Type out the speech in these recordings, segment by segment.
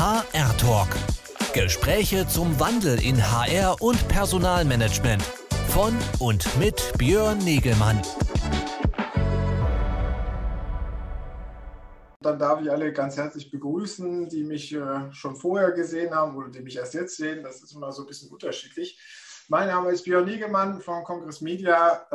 HR Talk. Gespräche zum Wandel in HR und Personalmanagement. Von und mit Björn Negelmann. Dann darf ich alle ganz herzlich begrüßen, die mich äh, schon vorher gesehen haben oder die mich erst jetzt sehen. Das ist immer so ein bisschen unterschiedlich. Mein Name ist Björn Negelmann von Congress Media.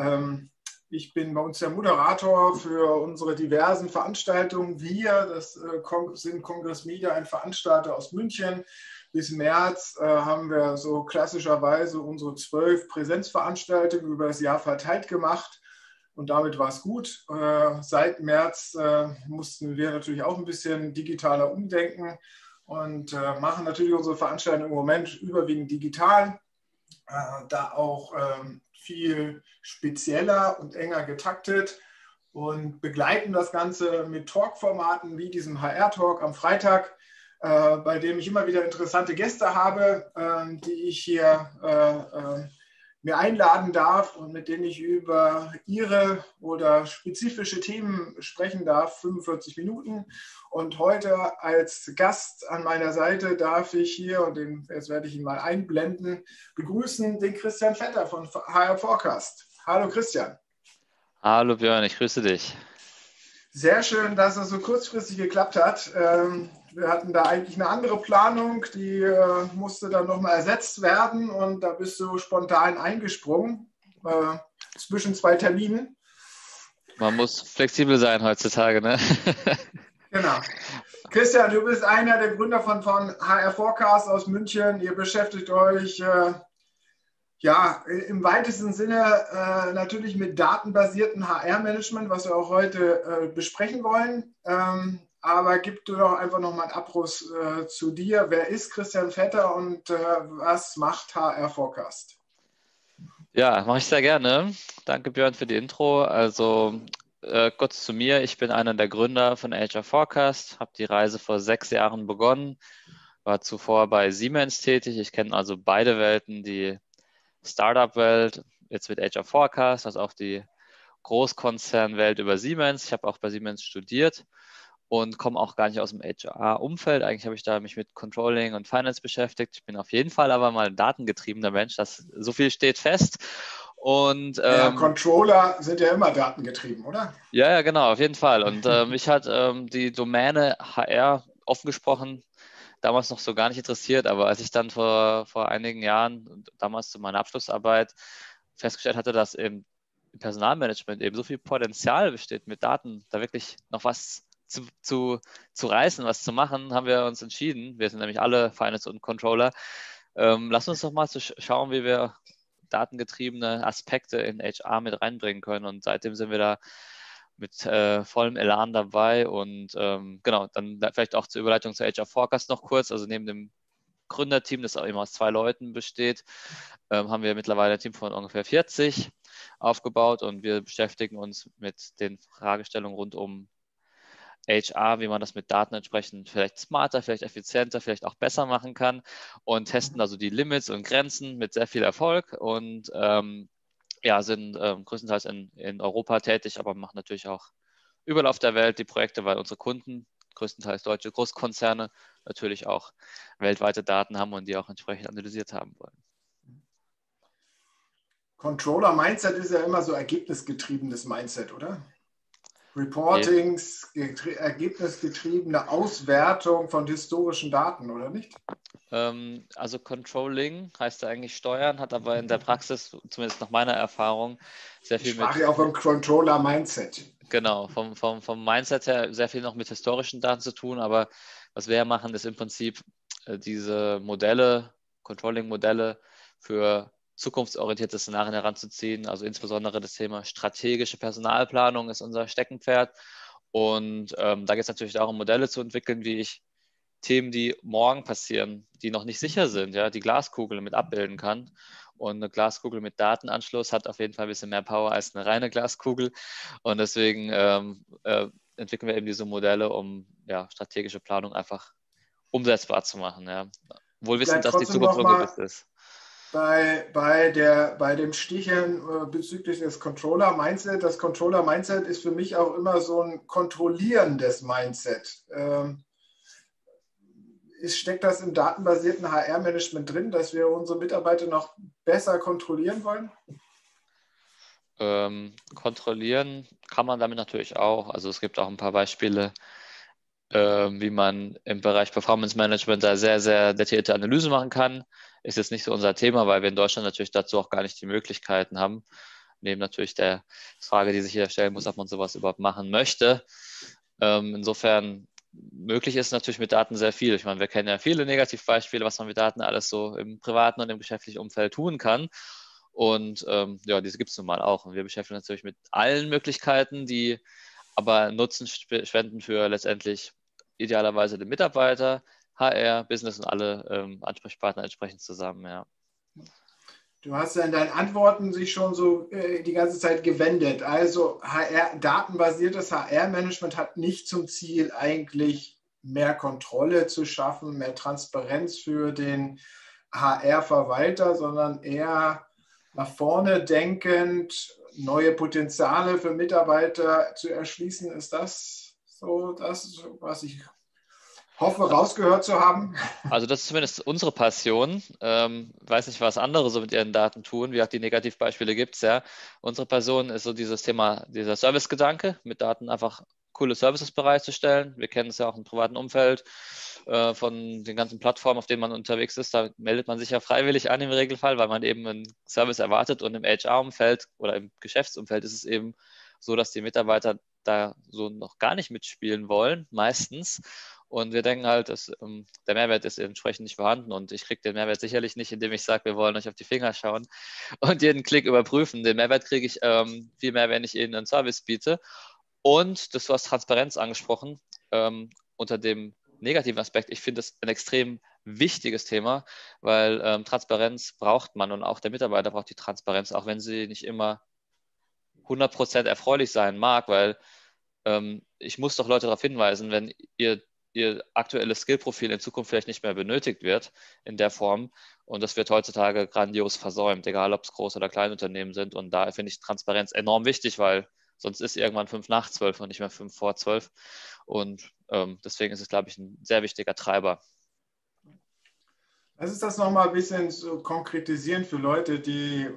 Ich bin bei uns der Moderator für unsere diversen Veranstaltungen. Wir, das äh, sind Congress Media, ein Veranstalter aus München. Bis März äh, haben wir so klassischerweise unsere zwölf Präsenzveranstaltungen über das Jahr verteilt gemacht. Und damit war es gut. Äh, seit März mussten wir natürlich auch ein bisschen digitaler umdenken und machen natürlich unsere Veranstaltungen im Moment überwiegend digital. Da auch ähm, viel spezieller und enger getaktet und begleiten das Ganze mit Talk-Formaten wie diesem HR-Talk am Freitag, äh, bei dem ich immer wieder interessante Gäste habe, äh, die ich hier äh, äh mir einladen darf und mit denen ich über ihre oder spezifische Themen sprechen darf, 45 Minuten. Und heute als Gast an meiner Seite darf ich hier, und den, jetzt werde ich ihn mal einblenden, begrüßen den Christian Vetter von HR Forecast. Hallo Christian. Hallo Björn, ich grüße dich. Sehr schön, dass es so kurzfristig geklappt hat. Wir hatten da eigentlich eine andere Planung, die äh, musste dann nochmal ersetzt werden und da bist du spontan eingesprungen äh, zwischen zwei Terminen. Man muss flexibel sein heutzutage, ne? genau. Christian, du bist einer der Gründer von, von HR Forecast aus München. Ihr beschäftigt euch äh, ja im weitesten Sinne äh, natürlich mit datenbasiertem HR-Management, was wir auch heute äh, besprechen wollen. Ähm, aber gib du doch einfach noch mal einen Abriss äh, zu dir. Wer ist Christian Vetter und äh, was macht HR Forecast? Ja, mache ich sehr gerne. Danke Björn für die Intro. Also äh, kurz zu mir. Ich bin einer der Gründer von HR Forecast, habe die Reise vor sechs Jahren begonnen, war zuvor bei Siemens tätig. Ich kenne also beide Welten, die Startup-Welt, jetzt mit HR Forecast, also auch die Großkonzernwelt über Siemens. Ich habe auch bei Siemens studiert und komme auch gar nicht aus dem HR-Umfeld. Eigentlich habe ich da mich mit Controlling und Finance beschäftigt. Ich bin auf jeden Fall aber mal ein datengetriebener Mensch. Das, so viel steht fest. Und, ja, ähm, Controller sind ja immer datengetrieben, oder? Ja, ja, genau, auf jeden Fall. Und äh, mich hat ähm, die Domäne HR offen gesprochen damals noch so gar nicht interessiert, aber als ich dann vor, vor einigen Jahren, damals zu meiner Abschlussarbeit, festgestellt hatte, dass im Personalmanagement eben so viel Potenzial besteht, mit Daten da wirklich noch was zu, zu, zu reißen, was zu machen, haben wir uns entschieden. Wir sind nämlich alle Finance und Controller. Ähm, lass uns doch mal so schauen, wie wir datengetriebene Aspekte in HR mit reinbringen können. Und seitdem sind wir da mit äh, vollem Elan dabei. Und ähm, genau, dann vielleicht auch zur Überleitung zur HR Forecast noch kurz. Also neben dem Gründerteam, das immer aus zwei Leuten besteht, ähm, haben wir mittlerweile ein Team von ungefähr 40 aufgebaut und wir beschäftigen uns mit den Fragestellungen rund um HR, wie man das mit Daten entsprechend vielleicht smarter, vielleicht effizienter, vielleicht auch besser machen kann und testen also die Limits und Grenzen mit sehr viel Erfolg und ähm, ja, sind ähm, größtenteils in, in Europa tätig, aber machen natürlich auch überall auf der Welt die Projekte, weil unsere Kunden, größtenteils deutsche Großkonzerne, natürlich auch weltweite Daten haben und die auch entsprechend analysiert haben wollen. Controller-Mindset ist ja immer so ergebnisgetriebenes Mindset, oder? Reportings, ergebnisgetriebene Auswertung von historischen Daten, oder nicht? Ähm, also Controlling heißt ja eigentlich Steuern, hat aber in der Praxis, zumindest nach meiner Erfahrung, sehr viel ich mit. Ich ja auch vom Controller-Mindset. Genau, vom, vom, vom Mindset her sehr viel noch mit historischen Daten zu tun, aber was wir machen, ist im Prinzip äh, diese Modelle, Controlling-Modelle für zukunftsorientierte Szenarien heranzuziehen. Also insbesondere das Thema strategische Personalplanung ist unser Steckenpferd. Und ähm, da geht es natürlich darum, Modelle zu entwickeln, wie ich Themen, die morgen passieren, die noch nicht sicher sind, ja, die Glaskugel mit abbilden kann. Und eine Glaskugel mit Datenanschluss hat auf jeden Fall ein bisschen mehr Power als eine reine Glaskugel. Und deswegen ähm, äh, entwickeln wir eben diese Modelle, um ja, strategische Planung einfach umsetzbar zu machen. Ja. Wohl wissen, dass die Zukunft ungewiss ist bei, bei, der, bei dem Sticheln äh, bezüglich des Controller-Mindset. Das Controller-Mindset ist für mich auch immer so ein kontrollierendes Mindset. Ähm, ist, steckt das im datenbasierten HR-Management drin, dass wir unsere Mitarbeiter noch besser kontrollieren wollen? Ähm, kontrollieren kann man damit natürlich auch. Also es gibt auch ein paar Beispiele, äh, wie man im Bereich Performance Management da sehr, sehr detaillierte Analyse machen kann. Ist jetzt nicht so unser Thema, weil wir in Deutschland natürlich dazu auch gar nicht die Möglichkeiten haben. Neben natürlich der Frage, die sich hier stellen muss, ob man sowas überhaupt machen möchte. Ähm, insofern möglich ist natürlich mit Daten sehr viel. Ich meine, wir kennen ja viele Negativbeispiele, was man mit Daten alles so im privaten und im geschäftlichen Umfeld tun kann. Und ähm, ja, diese gibt es nun mal auch. Und wir beschäftigen uns natürlich mit allen Möglichkeiten, die aber Nutzen spenden für letztendlich idealerweise den Mitarbeiter, HR, Business und alle ähm, Ansprechpartner entsprechend zusammen, ja. Du hast ja in deinen Antworten sich schon so äh, die ganze Zeit gewendet. Also HR, datenbasiertes HR-Management hat nicht zum Ziel, eigentlich mehr Kontrolle zu schaffen, mehr Transparenz für den HR-Verwalter, sondern eher nach vorne denkend, neue Potenziale für Mitarbeiter zu erschließen. Ist das so das, was ich hoffe, rausgehört zu haben. Also das ist zumindest unsere Passion. Ähm, weiß nicht, was andere so mit ihren Daten tun, wie auch die Negativbeispiele gibt es ja. Unsere Passion ist so dieses Thema, dieser Servicegedanke, mit Daten einfach coole Services bereitzustellen. Wir kennen es ja auch im privaten Umfeld äh, von den ganzen Plattformen, auf denen man unterwegs ist. Da meldet man sich ja freiwillig an im Regelfall, weil man eben einen Service erwartet. Und im HR-Umfeld oder im Geschäftsumfeld ist es eben so, dass die Mitarbeiter da so noch gar nicht mitspielen wollen, meistens. Und wir denken halt, dass, ähm, der Mehrwert ist entsprechend nicht vorhanden und ich kriege den Mehrwert sicherlich nicht, indem ich sage, wir wollen euch auf die Finger schauen und jeden Klick überprüfen. Den Mehrwert kriege ich ähm, viel mehr, wenn ich Ihnen einen Service biete. Und das, du hast Transparenz angesprochen, ähm, unter dem negativen Aspekt. Ich finde das ein extrem wichtiges Thema, weil ähm, Transparenz braucht man und auch der Mitarbeiter braucht die Transparenz, auch wenn sie nicht immer 100% erfreulich sein mag, weil ähm, ich muss doch Leute darauf hinweisen, wenn ihr ihr aktuelles Skillprofil in Zukunft vielleicht nicht mehr benötigt wird in der Form. Und das wird heutzutage grandios versäumt, egal ob es Groß- oder Kleinunternehmen sind. Und da finde ich Transparenz enorm wichtig, weil sonst ist irgendwann fünf nach zwölf und nicht mehr fünf vor zwölf. Und ähm, deswegen ist es, glaube ich, ein sehr wichtiger Treiber Lass uns das nochmal ein bisschen so konkretisieren für Leute, die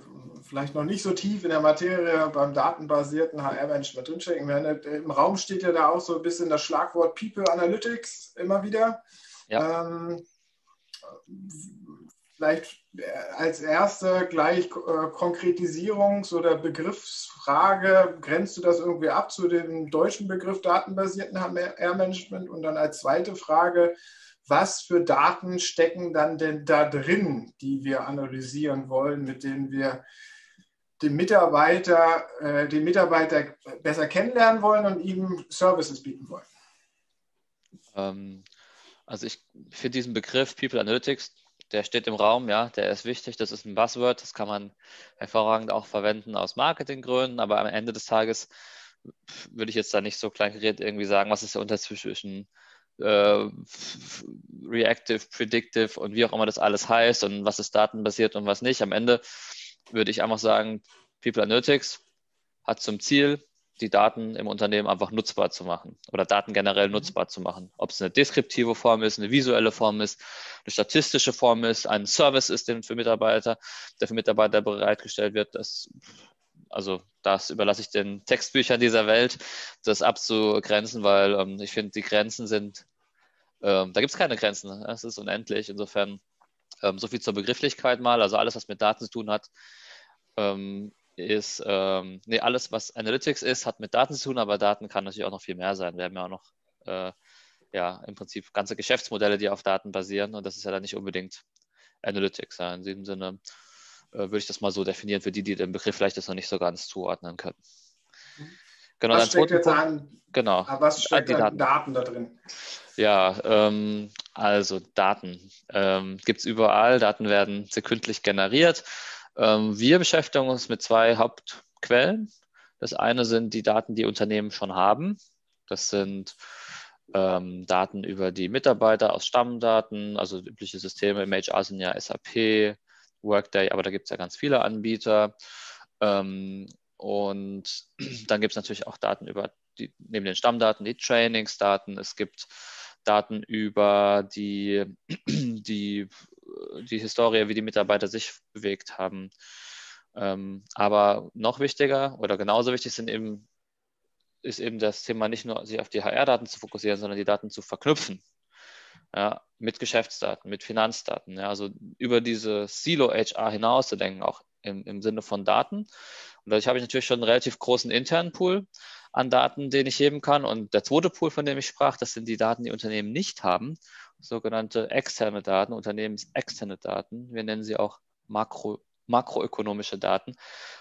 vielleicht noch nicht so tief in der Materie beim datenbasierten HR-Management drinstecken. Im Raum steht ja da auch so ein bisschen das Schlagwort People Analytics immer wieder. Ja. Ähm, vielleicht als erste gleich äh, Konkretisierung so der Begriffsfrage, grenzt du das irgendwie ab zu dem deutschen Begriff datenbasierten HR-Management? Und dann als zweite Frage, was für Daten stecken dann denn da drin, die wir analysieren wollen, mit denen wir den Mitarbeiter, äh, den Mitarbeiter besser kennenlernen wollen und ihm Services bieten wollen? Ähm, also ich finde diesen Begriff People Analytics, der steht im Raum, ja, der ist wichtig, das ist ein Buzzword, das kann man hervorragend auch verwenden aus Marketinggründen, aber am Ende des Tages würde ich jetzt da nicht so kleingeredet irgendwie sagen, was ist der Unterschied zwischen äh, reactive, predictive und wie auch immer das alles heißt und was ist datenbasiert und was nicht. Am Ende würde ich einfach sagen, People Analytics hat zum Ziel, die Daten im Unternehmen einfach nutzbar zu machen oder Daten generell mhm. nutzbar zu machen. Ob es eine deskriptive Form ist, eine visuelle Form ist, eine statistische Form ist, ein Service ist, den für Mitarbeiter, der für Mitarbeiter bereitgestellt wird, das also das überlasse ich den Textbüchern dieser Welt, das abzugrenzen, weil ähm, ich finde, die Grenzen sind, ähm, da gibt es keine Grenzen, es ist unendlich. Insofern ähm, so viel zur Begrifflichkeit mal, also alles, was mit Daten zu tun hat, ähm, ist, ähm, nee, alles, was Analytics ist, hat mit Daten zu tun, aber Daten kann natürlich auch noch viel mehr sein. Wir haben ja auch noch, äh, ja, im Prinzip ganze Geschäftsmodelle, die auf Daten basieren und das ist ja dann nicht unbedingt Analytics. Ja. In diesem Sinne äh, würde ich das mal so definieren für die, die den Begriff vielleicht jetzt noch nicht so ganz zuordnen können. Genau, was steckt jetzt an? Genau. Ah, was steckt an Daten. Daten da drin? Ja, ähm, also Daten ähm, gibt es überall. Daten werden sekündlich generiert. Ähm, wir beschäftigen uns mit zwei Hauptquellen. Das eine sind die Daten, die Unternehmen schon haben. Das sind ähm, Daten über die Mitarbeiter aus Stammdaten, also übliche Systeme im HR sind ja SAP, Workday, aber da gibt es ja ganz viele Anbieter. Ähm, und dann gibt es natürlich auch Daten über die, neben den Stammdaten, die Trainingsdaten. Es gibt Daten über die, die, die Historie, wie die Mitarbeiter sich bewegt haben. Ähm, aber noch wichtiger oder genauso wichtig sind eben, ist eben das Thema nicht nur sich auf die HR-Daten zu fokussieren, sondern die Daten zu verknüpfen. Ja, mit Geschäftsdaten, mit Finanzdaten. Ja, also über diese Silo-HR hinaus zu denken, auch im, im Sinne von Daten. Und dadurch habe ich natürlich schon einen relativ großen internen Pool an Daten, den ich heben kann. Und der zweite Pool, von dem ich sprach, das sind die Daten, die Unternehmen nicht haben, sogenannte externe Daten, unternehmensexterne Daten. Wir nennen sie auch Makro, makroökonomische Daten.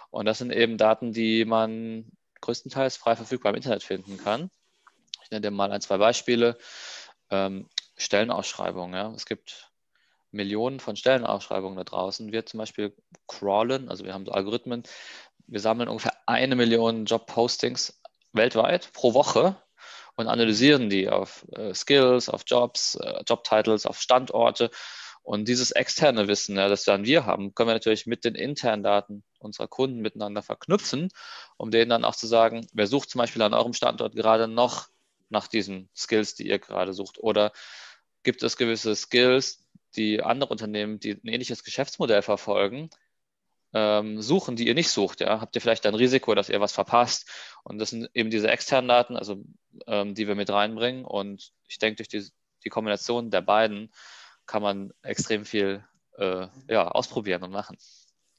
Und das sind eben Daten, die man größtenteils frei verfügbar im Internet finden kann. Ich nenne dir mal ein, zwei Beispiele. Ähm, Stellenausschreibungen. Ja. Es gibt Millionen von Stellenausschreibungen da draußen. Wir zum Beispiel crawlen, also wir haben so Algorithmen, wir sammeln ungefähr eine Million Job-Postings weltweit pro Woche und analysieren die auf äh, Skills, auf Jobs, äh, Jobtitles, auf Standorte. Und dieses externe Wissen, ja, das dann wir haben, können wir natürlich mit den internen Daten unserer Kunden miteinander verknüpfen, um denen dann auch zu sagen, wer sucht zum Beispiel an eurem Standort gerade noch nach diesen Skills, die ihr gerade sucht? Oder gibt es gewisse Skills, die andere Unternehmen, die ein ähnliches Geschäftsmodell verfolgen, ähm, suchen, die ihr nicht sucht. Ja? Habt ihr vielleicht ein Risiko, dass ihr was verpasst? Und das sind eben diese externen Daten, also ähm, die wir mit reinbringen. Und ich denke, durch die, die Kombination der beiden kann man extrem viel äh, ja, ausprobieren und machen.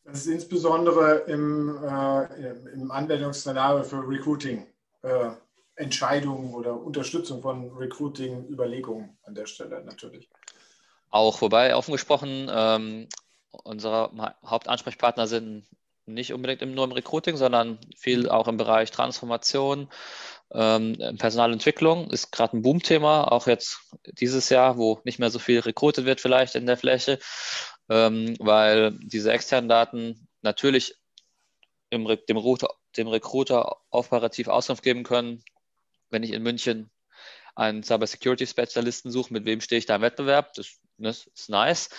Das ist insbesondere im, äh, im Anwendungsszenario für Recruiting. Äh, Entscheidungen oder Unterstützung von Recruiting-Überlegungen an der Stelle natürlich. Auch, wobei offen gesprochen, ähm, unsere Hauptansprechpartner sind nicht unbedingt nur im Recruiting, sondern viel auch im Bereich Transformation, ähm, Personalentwicklung. Ist gerade ein Boomthema, auch jetzt dieses Jahr, wo nicht mehr so viel rekrutiert wird vielleicht in der Fläche, ähm, weil diese externen Daten natürlich im, dem, dem Recruiter operativ Auskunft geben können, wenn ich in München einen Cybersecurity-Spezialisten suche, mit wem stehe ich da im Wettbewerb? Das, das ist nice.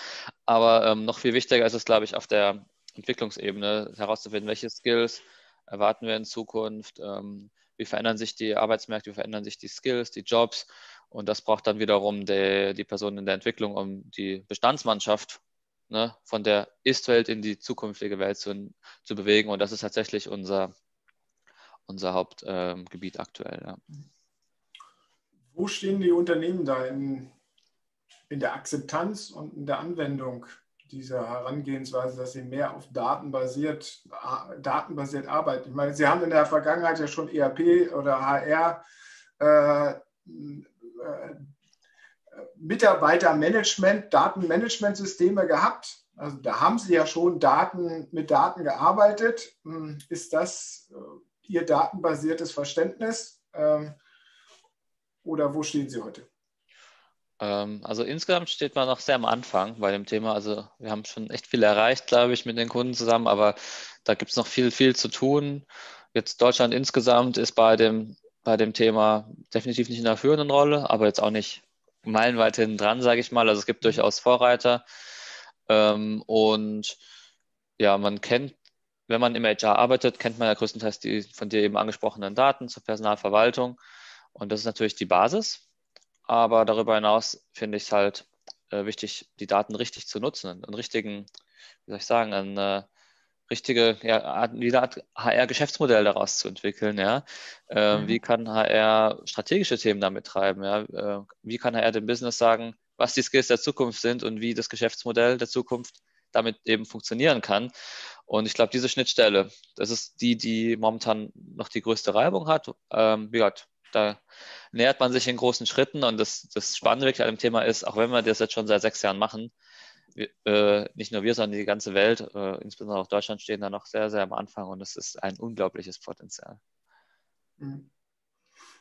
Aber ähm, noch viel wichtiger ist es, glaube ich, auf der Entwicklungsebene herauszufinden, welche Skills erwarten wir in Zukunft, ähm, wie verändern sich die Arbeitsmärkte, wie verändern sich die Skills, die Jobs. Und das braucht dann wiederum die, die Person in der Entwicklung, um die Bestandsmannschaft ne, von der Ist-Welt in die zukünftige Welt zu, zu bewegen. Und das ist tatsächlich unser, unser Hauptgebiet ähm, aktuell. Ja. Wo stehen die Unternehmen da in, in der Akzeptanz und in der Anwendung dieser Herangehensweise, dass sie mehr auf datenbasiert, datenbasiert arbeiten? Ich meine, Sie haben in der Vergangenheit ja schon ERP oder HR äh, äh, Mitarbeitermanagement, Datenmanagementsysteme gehabt. Also da haben Sie ja schon Daten mit Daten gearbeitet. Hm, ist das äh, Ihr datenbasiertes Verständnis? Oder wo stehen Sie heute? Ähm, also insgesamt steht man noch sehr am Anfang bei dem Thema. Also wir haben schon echt viel erreicht, glaube ich, mit den Kunden zusammen, aber da gibt es noch viel, viel zu tun. Jetzt Deutschland insgesamt ist bei dem, bei dem Thema definitiv nicht in der führenden Rolle, aber jetzt auch nicht meilenweit hinten dran, sage ich mal. Also es gibt durchaus Vorreiter. Ähm, und ja, man kennt wenn man im HR arbeitet, kennt man ja größtenteils die von dir eben angesprochenen Daten zur Personalverwaltung. Und das ist natürlich die Basis. Aber darüber hinaus finde ich es halt äh, wichtig, die Daten richtig zu nutzen, einen richtigen, wie soll ich sagen, ein äh, richtige, ja, HR-Geschäftsmodell daraus zu entwickeln, ja. Äh, mhm. Wie kann HR strategische Themen damit treiben, ja? Äh, wie kann HR dem Business sagen, was die Skills der Zukunft sind und wie das Geschäftsmodell der Zukunft damit eben funktionieren kann. Und ich glaube, diese Schnittstelle, das ist die, die momentan noch die größte Reibung hat. Ähm, wie gesagt, da nähert man sich in großen Schritten und das, das Spannende wirklich an dem Thema ist, auch wenn wir das jetzt schon seit sechs Jahren machen, wir, äh, nicht nur wir, sondern die ganze Welt, äh, insbesondere auch Deutschland, stehen da noch sehr, sehr am Anfang und es ist ein unglaubliches Potenzial. Mhm.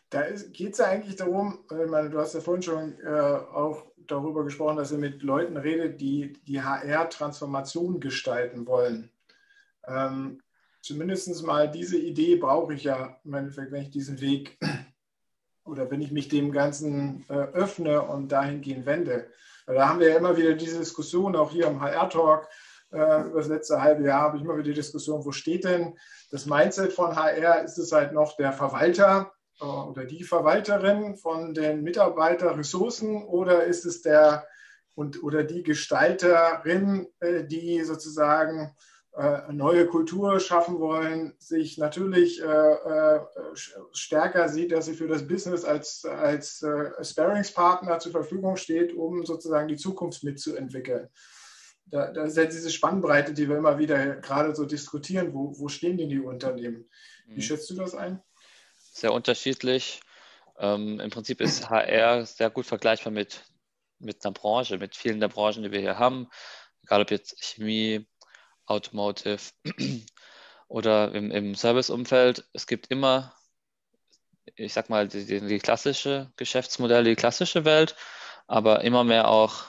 Da geht es ja eigentlich darum, ich meine, du hast ja vorhin schon äh, auch darüber gesprochen, dass ihr mit Leuten redet, die die HR-Transformation gestalten wollen. Ähm, Zumindest mal diese Idee brauche ich ja im Endeffekt, wenn ich diesen Weg oder wenn ich mich dem Ganzen äh, öffne und dahingehend wende. Da haben wir ja immer wieder diese Diskussion, auch hier im HR-Talk, äh, über das letzte halbe Jahr habe ich immer wieder die Diskussion, wo steht denn das Mindset von HR? Ist es halt noch der Verwalter, äh, oder die Verwalterin von den Mitarbeiterressourcen oder ist es der und, oder die Gestalterin, äh, die sozusagen neue Kultur schaffen wollen, sich natürlich äh, stärker sieht, dass sie für das Business als, als Sparingspartner zur Verfügung steht, um sozusagen die Zukunft mitzuentwickeln. Da, da ist ja diese Spannbreite, die wir immer wieder gerade so diskutieren. Wo, wo stehen denn die Unternehmen? Wie mhm. schätzt du das ein? Sehr unterschiedlich. Ähm, Im Prinzip ist HR sehr gut vergleichbar mit mit einer Branche, mit vielen der Branchen, die wir hier haben, egal ob jetzt Chemie, Automotive oder im, im Serviceumfeld. Es gibt immer, ich sag mal, die, die klassische Geschäftsmodelle, die klassische Welt, aber immer mehr auch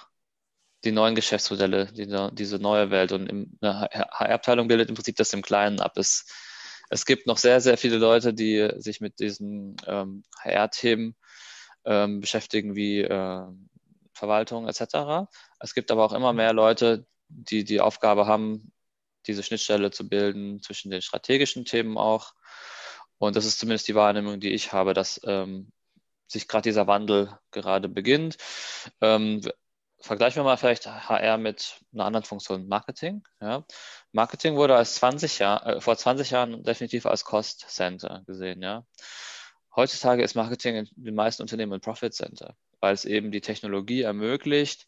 die neuen Geschäftsmodelle, die, diese neue Welt. Und eine HR-Abteilung bildet im Prinzip das im Kleinen ab. Es, es gibt noch sehr, sehr viele Leute, die sich mit diesen ähm, HR-Themen ähm, beschäftigen, wie äh, Verwaltung etc. Es gibt aber auch immer mehr Leute, die die Aufgabe haben, diese Schnittstelle zu bilden zwischen den strategischen Themen auch. Und das ist zumindest die Wahrnehmung, die ich habe, dass ähm, sich gerade dieser Wandel gerade beginnt. Ähm, vergleichen wir mal vielleicht HR mit einer anderen Funktion, Marketing. Ja. Marketing wurde als 20 Jahr, äh, vor 20 Jahren definitiv als Cost Center gesehen. Ja. Heutzutage ist Marketing in den meisten Unternehmen ein Profit Center weil es eben die Technologie ermöglicht,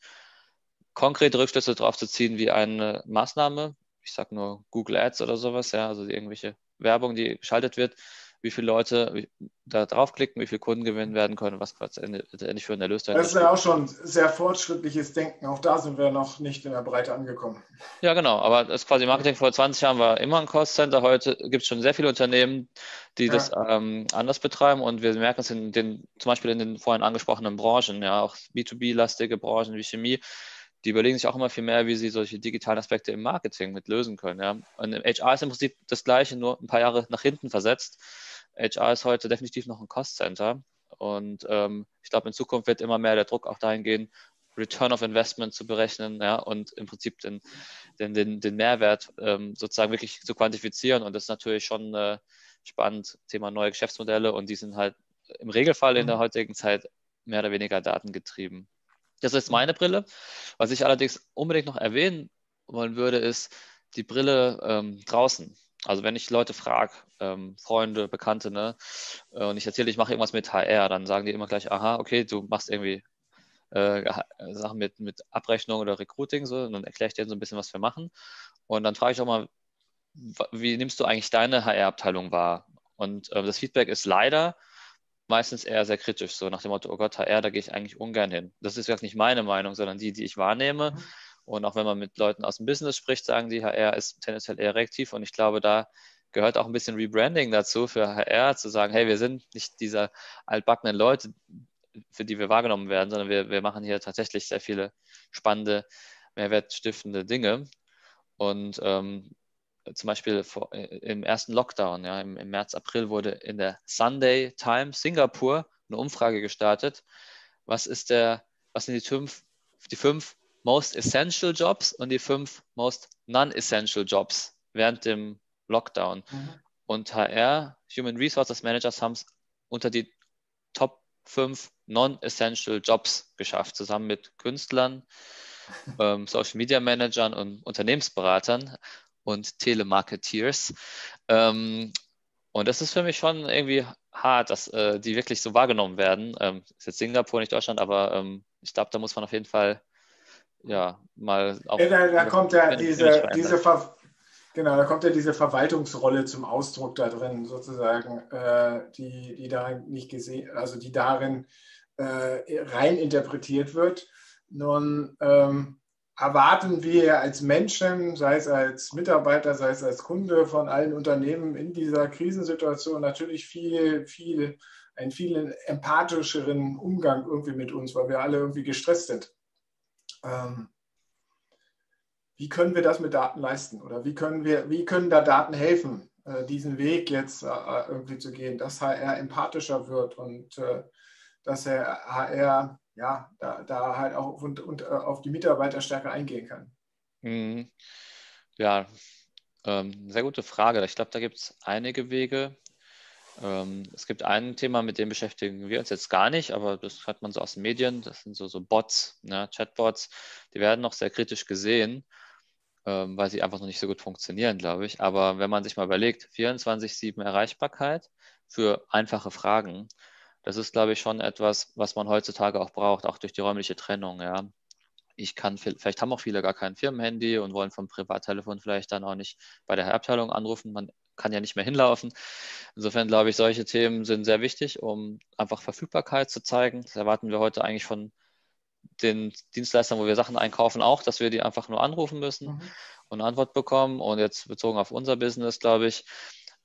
konkrete Rückschlüsse darauf zu ziehen, wie eine Maßnahme, ich sage nur Google Ads oder sowas, ja, also irgendwelche Werbung, die geschaltet wird, wie viele Leute da draufklicken, wie viele Kunden gewinnen werden können, was letztendlich für einen Erlös Das ist ja auch schon sehr fortschrittliches Denken. Auch da sind wir noch nicht in der Breite angekommen. Ja, genau. Aber das quasi Marketing vor 20 Jahren war immer ein Cost Center. Heute gibt es schon sehr viele Unternehmen, die ja. das ähm, anders betreiben. Und wir merken es in den, zum Beispiel in den vorhin angesprochenen Branchen, ja, auch B2B-lastige Branchen wie Chemie die überlegen sich auch immer viel mehr, wie sie solche digitalen Aspekte im Marketing mit lösen können. Ja. Und im HR ist im Prinzip das Gleiche, nur ein paar Jahre nach hinten versetzt. HR ist heute definitiv noch ein Cost-Center. Und ähm, ich glaube, in Zukunft wird immer mehr der Druck auch dahin gehen, Return of Investment zu berechnen ja, und im Prinzip den, den, den, den Mehrwert ähm, sozusagen wirklich zu quantifizieren. Und das ist natürlich schon äh, spannend, Thema neue Geschäftsmodelle und die sind halt im Regelfall in der mhm. heutigen Zeit mehr oder weniger datengetrieben. Das ist meine Brille. Was ich allerdings unbedingt noch erwähnen wollen würde, ist die Brille ähm, draußen. Also wenn ich Leute frage, ähm, Freunde, Bekannte, ne, äh, und ich erzähle, ich mache irgendwas mit HR, dann sagen die immer gleich, aha, okay, du machst irgendwie äh, Sachen mit, mit Abrechnung oder Recruiting, so, und dann erkläre ich denen so ein bisschen, was wir machen. Und dann frage ich auch mal, wie nimmst du eigentlich deine HR-Abteilung wahr? Und äh, das Feedback ist leider meistens eher sehr kritisch, so nach dem Motto, oh Gott, HR, da gehe ich eigentlich ungern hin. Das ist wirklich nicht meine Meinung, sondern die, die ich wahrnehme. Mhm. Und auch wenn man mit Leuten aus dem Business spricht, sagen die, HR ist tendenziell eher reaktiv. Und ich glaube, da gehört auch ein bisschen Rebranding dazu für HR, zu sagen, hey, wir sind nicht diese altbackenen Leute, für die wir wahrgenommen werden, sondern wir, wir machen hier tatsächlich sehr viele spannende, mehrwertstiftende Dinge. Und ähm, zum Beispiel vor, äh, im ersten Lockdown, ja, im, im, März, April wurde in der Sunday Times Singapur eine Umfrage gestartet. Was ist der, was sind die fünf, die fünf Most Essential Jobs und die fünf Most Non-Essential Jobs während dem Lockdown. Mhm. Und HR, Human Resources Managers haben es unter die Top 5 Non-Essential Jobs geschafft, zusammen mit Künstlern, ähm, Social Media Managern und Unternehmensberatern und Telemarketeers. Ähm, und das ist für mich schon irgendwie hart, dass äh, die wirklich so wahrgenommen werden. Ähm, ist jetzt Singapur, nicht Deutschland, aber ähm, ich glaube, da muss man auf jeden Fall ja, mal auf. Da, da kommt ja diese, diese Ver genau, da kommt ja diese Verwaltungsrolle zum Ausdruck da drin, sozusagen, äh, die, die darin nicht gesehen, also die darin äh, rein interpretiert wird. Nun ähm, erwarten wir als Menschen, sei es als Mitarbeiter, sei es als Kunde von allen Unternehmen in dieser Krisensituation natürlich viel, viel, einen viel empathischeren Umgang irgendwie mit uns, weil wir alle irgendwie gestresst sind. Ähm, wie können wir das mit Daten leisten oder wie können wir, wie können da Daten helfen, äh, diesen Weg jetzt äh, irgendwie zu gehen, dass HR empathischer wird und äh, dass HR ja da, da halt auch und, und äh, auf die Mitarbeiter stärker eingehen kann. Mhm. Ja, ähm, sehr gute Frage. Ich glaube, da gibt es einige Wege. Ähm, es gibt ein Thema, mit dem beschäftigen wir uns jetzt gar nicht, aber das hat man so aus den Medien. Das sind so, so Bots, ne, Chatbots. Die werden noch sehr kritisch gesehen, ähm, weil sie einfach noch nicht so gut funktionieren, glaube ich. Aber wenn man sich mal überlegt, 24-7 Erreichbarkeit für einfache Fragen, das ist, glaube ich, schon etwas, was man heutzutage auch braucht, auch durch die räumliche Trennung. Ja. Ich kann, vielleicht haben auch viele gar kein Firmenhandy und wollen vom Privattelefon vielleicht dann auch nicht bei der Abteilung anrufen. Man kann ja nicht mehr hinlaufen. Insofern glaube ich, solche Themen sind sehr wichtig, um einfach Verfügbarkeit zu zeigen. Das erwarten wir heute eigentlich von den Dienstleistern, wo wir Sachen einkaufen, auch, dass wir die einfach nur anrufen müssen mhm. und eine Antwort bekommen. Und jetzt bezogen auf unser Business, glaube ich,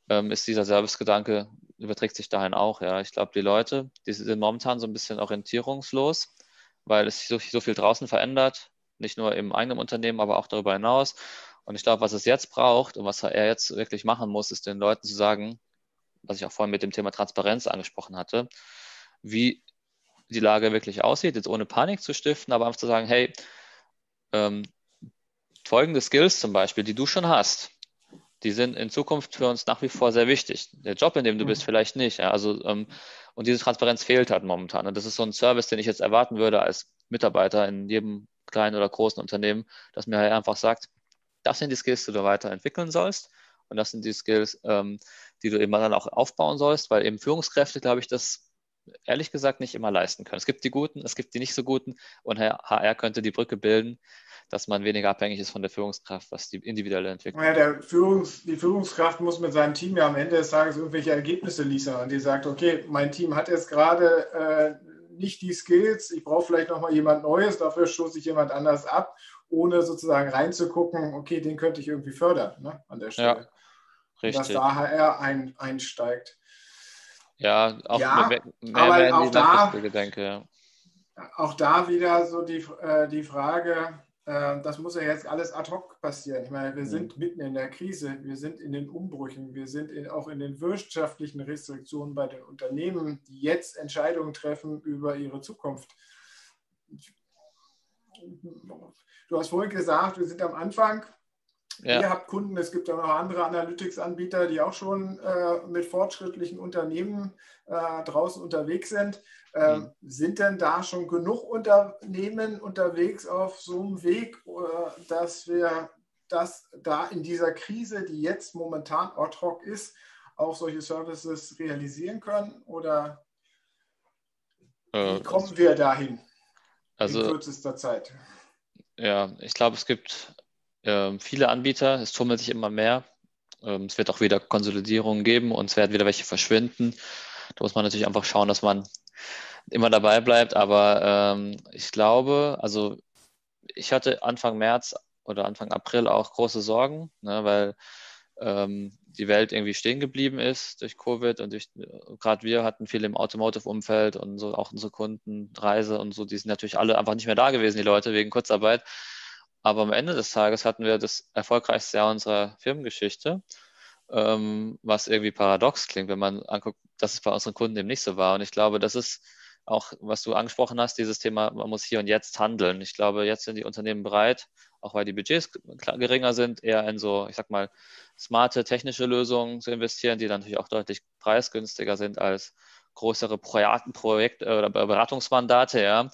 ähm, ist dieser Servicegedanke, überträgt sich dahin auch. Ja. Ich glaube, die Leute, die sind momentan so ein bisschen orientierungslos, weil es sich so, viel draußen verändert, nicht nur im eigenen Unternehmen, aber auch darüber hinaus. Und ich glaube, was es jetzt braucht und was er jetzt wirklich machen muss, ist den Leuten zu sagen, was ich auch vorhin mit dem Thema Transparenz angesprochen hatte, wie die Lage wirklich aussieht, jetzt ohne Panik zu stiften, aber einfach zu sagen, hey, ähm, folgende Skills zum Beispiel, die du schon hast, die sind in Zukunft für uns nach wie vor sehr wichtig. Der Job, in dem du bist, mhm. vielleicht nicht. Ja, also, ähm, und diese Transparenz fehlt halt momentan. Und das ist so ein Service, den ich jetzt erwarten würde als Mitarbeiter in jedem kleinen oder großen Unternehmen, dass mir halt einfach sagt, das sind die Skills, die du weiterentwickeln sollst. Und das sind die Skills, ähm, die du eben dann auch aufbauen sollst, weil eben Führungskräfte, glaube ich, das ehrlich gesagt nicht immer leisten können. Es gibt die Guten, es gibt die nicht so Guten und HR könnte die Brücke bilden, dass man weniger abhängig ist von der Führungskraft, was die individuelle Entwicklung ja, der Führungs-, Die Führungskraft muss mit seinem Team ja am Ende des Tages irgendwelche Ergebnisse liefern und die sagt, okay, mein Team hat jetzt gerade äh, nicht die Skills, ich brauche vielleicht nochmal jemand Neues, dafür stoße ich jemand anders ab ohne sozusagen reinzugucken, okay, den könnte ich irgendwie fördern ne, an der Stelle. Ja, richtig. Dass da HR ein, einsteigt. Ja, auch ja, mehr, mehr, aber mehr auch da, Gedenke, ja. Auch da wieder so die, äh, die Frage, äh, das muss ja jetzt alles ad hoc passieren. Ich meine, wir mhm. sind mitten in der Krise, wir sind in den Umbrüchen, wir sind in, auch in den wirtschaftlichen Restriktionen bei den Unternehmen, die jetzt Entscheidungen treffen über ihre Zukunft Du hast vorhin gesagt, wir sind am Anfang. Ja. Ihr habt Kunden, es gibt auch noch andere Analytics-Anbieter, die auch schon äh, mit fortschrittlichen Unternehmen äh, draußen unterwegs sind. Äh, mhm. Sind denn da schon genug Unternehmen unterwegs auf so einem Weg, äh, dass wir das da in dieser Krise, die jetzt momentan ad hoc ist, auch solche Services realisieren können? Oder äh, wie kommen wir dahin also, in kürzester Zeit? Ja, ich glaube, es gibt äh, viele Anbieter, es tummelt sich immer mehr. Ähm, es wird auch wieder Konsolidierungen geben und es werden wieder welche verschwinden. Da muss man natürlich einfach schauen, dass man immer dabei bleibt. Aber ähm, ich glaube, also ich hatte Anfang März oder Anfang April auch große Sorgen, ne, weil ähm, die Welt irgendwie stehen geblieben ist durch Covid und durch, gerade wir hatten viel im Automotive-Umfeld und so auch unsere Kunden, Reise und so, die sind natürlich alle einfach nicht mehr da gewesen, die Leute, wegen Kurzarbeit. Aber am Ende des Tages hatten wir das erfolgreichste Jahr unserer Firmengeschichte, ähm, was irgendwie paradox klingt, wenn man anguckt, dass es bei unseren Kunden eben nicht so war. Und ich glaube, das ist auch, was du angesprochen hast, dieses Thema, man muss hier und jetzt handeln. Ich glaube, jetzt sind die Unternehmen bereit, auch weil die Budgets geringer sind, eher in so, ich sag mal, smarte technische Lösungen zu investieren, die dann natürlich auch deutlich preisgünstiger sind als größere Projekt- oder Beratungsmandate, ja.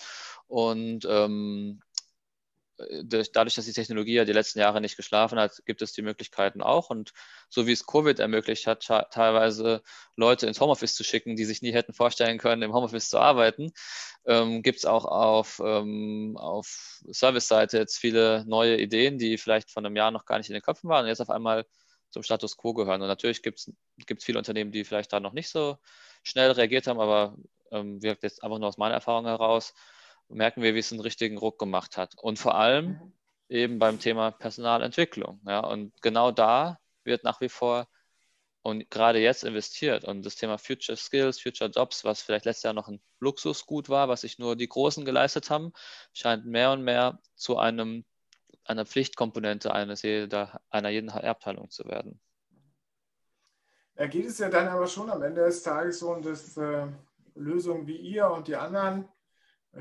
Und ähm, dadurch, dass die Technologie ja die letzten Jahre nicht geschlafen hat, gibt es die Möglichkeiten auch. Und so wie es Covid ermöglicht hat, teilweise Leute ins Homeoffice zu schicken, die sich nie hätten vorstellen können, im Homeoffice zu arbeiten, ähm, gibt es auch auf, ähm, auf Service-Seite jetzt viele neue Ideen, die vielleicht vor einem Jahr noch gar nicht in den Köpfen waren und jetzt auf einmal zum Status quo gehören. Und natürlich gibt es viele Unternehmen, die vielleicht da noch nicht so schnell reagiert haben, aber ähm, wirkt jetzt einfach nur aus meiner Erfahrung heraus, merken wir, wie es einen richtigen Ruck gemacht hat. Und vor allem mhm. eben beim Thema Personalentwicklung. Ja, und genau da wird nach wie vor und gerade jetzt investiert. Und das Thema Future Skills, Future Jobs, was vielleicht letztes Jahr noch ein Luxusgut war, was sich nur die Großen geleistet haben, scheint mehr und mehr zu einem, einer Pflichtkomponente eines jeder, einer jeden HR-Abteilung zu werden. Da geht es ja dann aber schon am Ende des Tages um das äh, Lösungen wie ihr und die anderen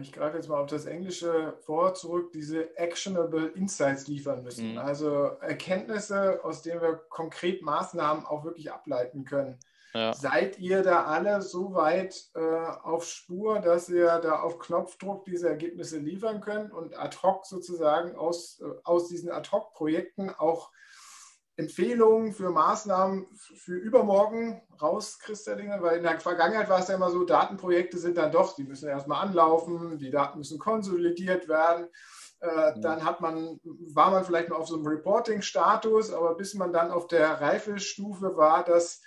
ich greife jetzt mal auf das englische Wort zurück, diese actionable Insights liefern müssen. Mhm. Also Erkenntnisse, aus denen wir konkret Maßnahmen auch wirklich ableiten können. Ja. Seid ihr da alle so weit äh, auf Spur, dass ihr da auf Knopfdruck diese Ergebnisse liefern könnt und ad hoc sozusagen aus, äh, aus diesen ad hoc Projekten auch Empfehlungen für Maßnahmen für übermorgen rauskristallisieren? Weil in der Vergangenheit war es ja immer so, Datenprojekte sind dann doch, die müssen erstmal anlaufen, die Daten müssen konsolidiert werden. Äh, dann hat man, war man vielleicht noch auf so einem Reporting-Status, aber bis man dann auf der Reifestufe war, dass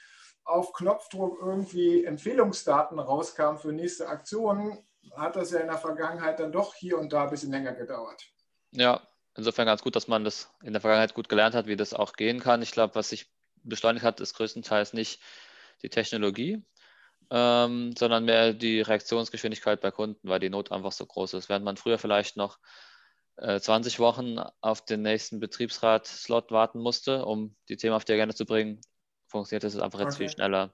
auf Knopfdruck irgendwie Empfehlungsdaten rauskamen für nächste Aktionen, hat das ja in der Vergangenheit dann doch hier und da ein bisschen länger gedauert. Ja, insofern ganz gut, dass man das in der Vergangenheit gut gelernt hat, wie das auch gehen kann. Ich glaube, was sich beschleunigt hat, ist größtenteils nicht die Technologie, ähm, sondern mehr die Reaktionsgeschwindigkeit bei Kunden, weil die Not einfach so groß ist. Während man früher vielleicht noch äh, 20 Wochen auf den nächsten Betriebsrat-Slot warten musste, um die Themen auf die Agenda zu bringen, funktioniert das einfach jetzt okay. viel schneller.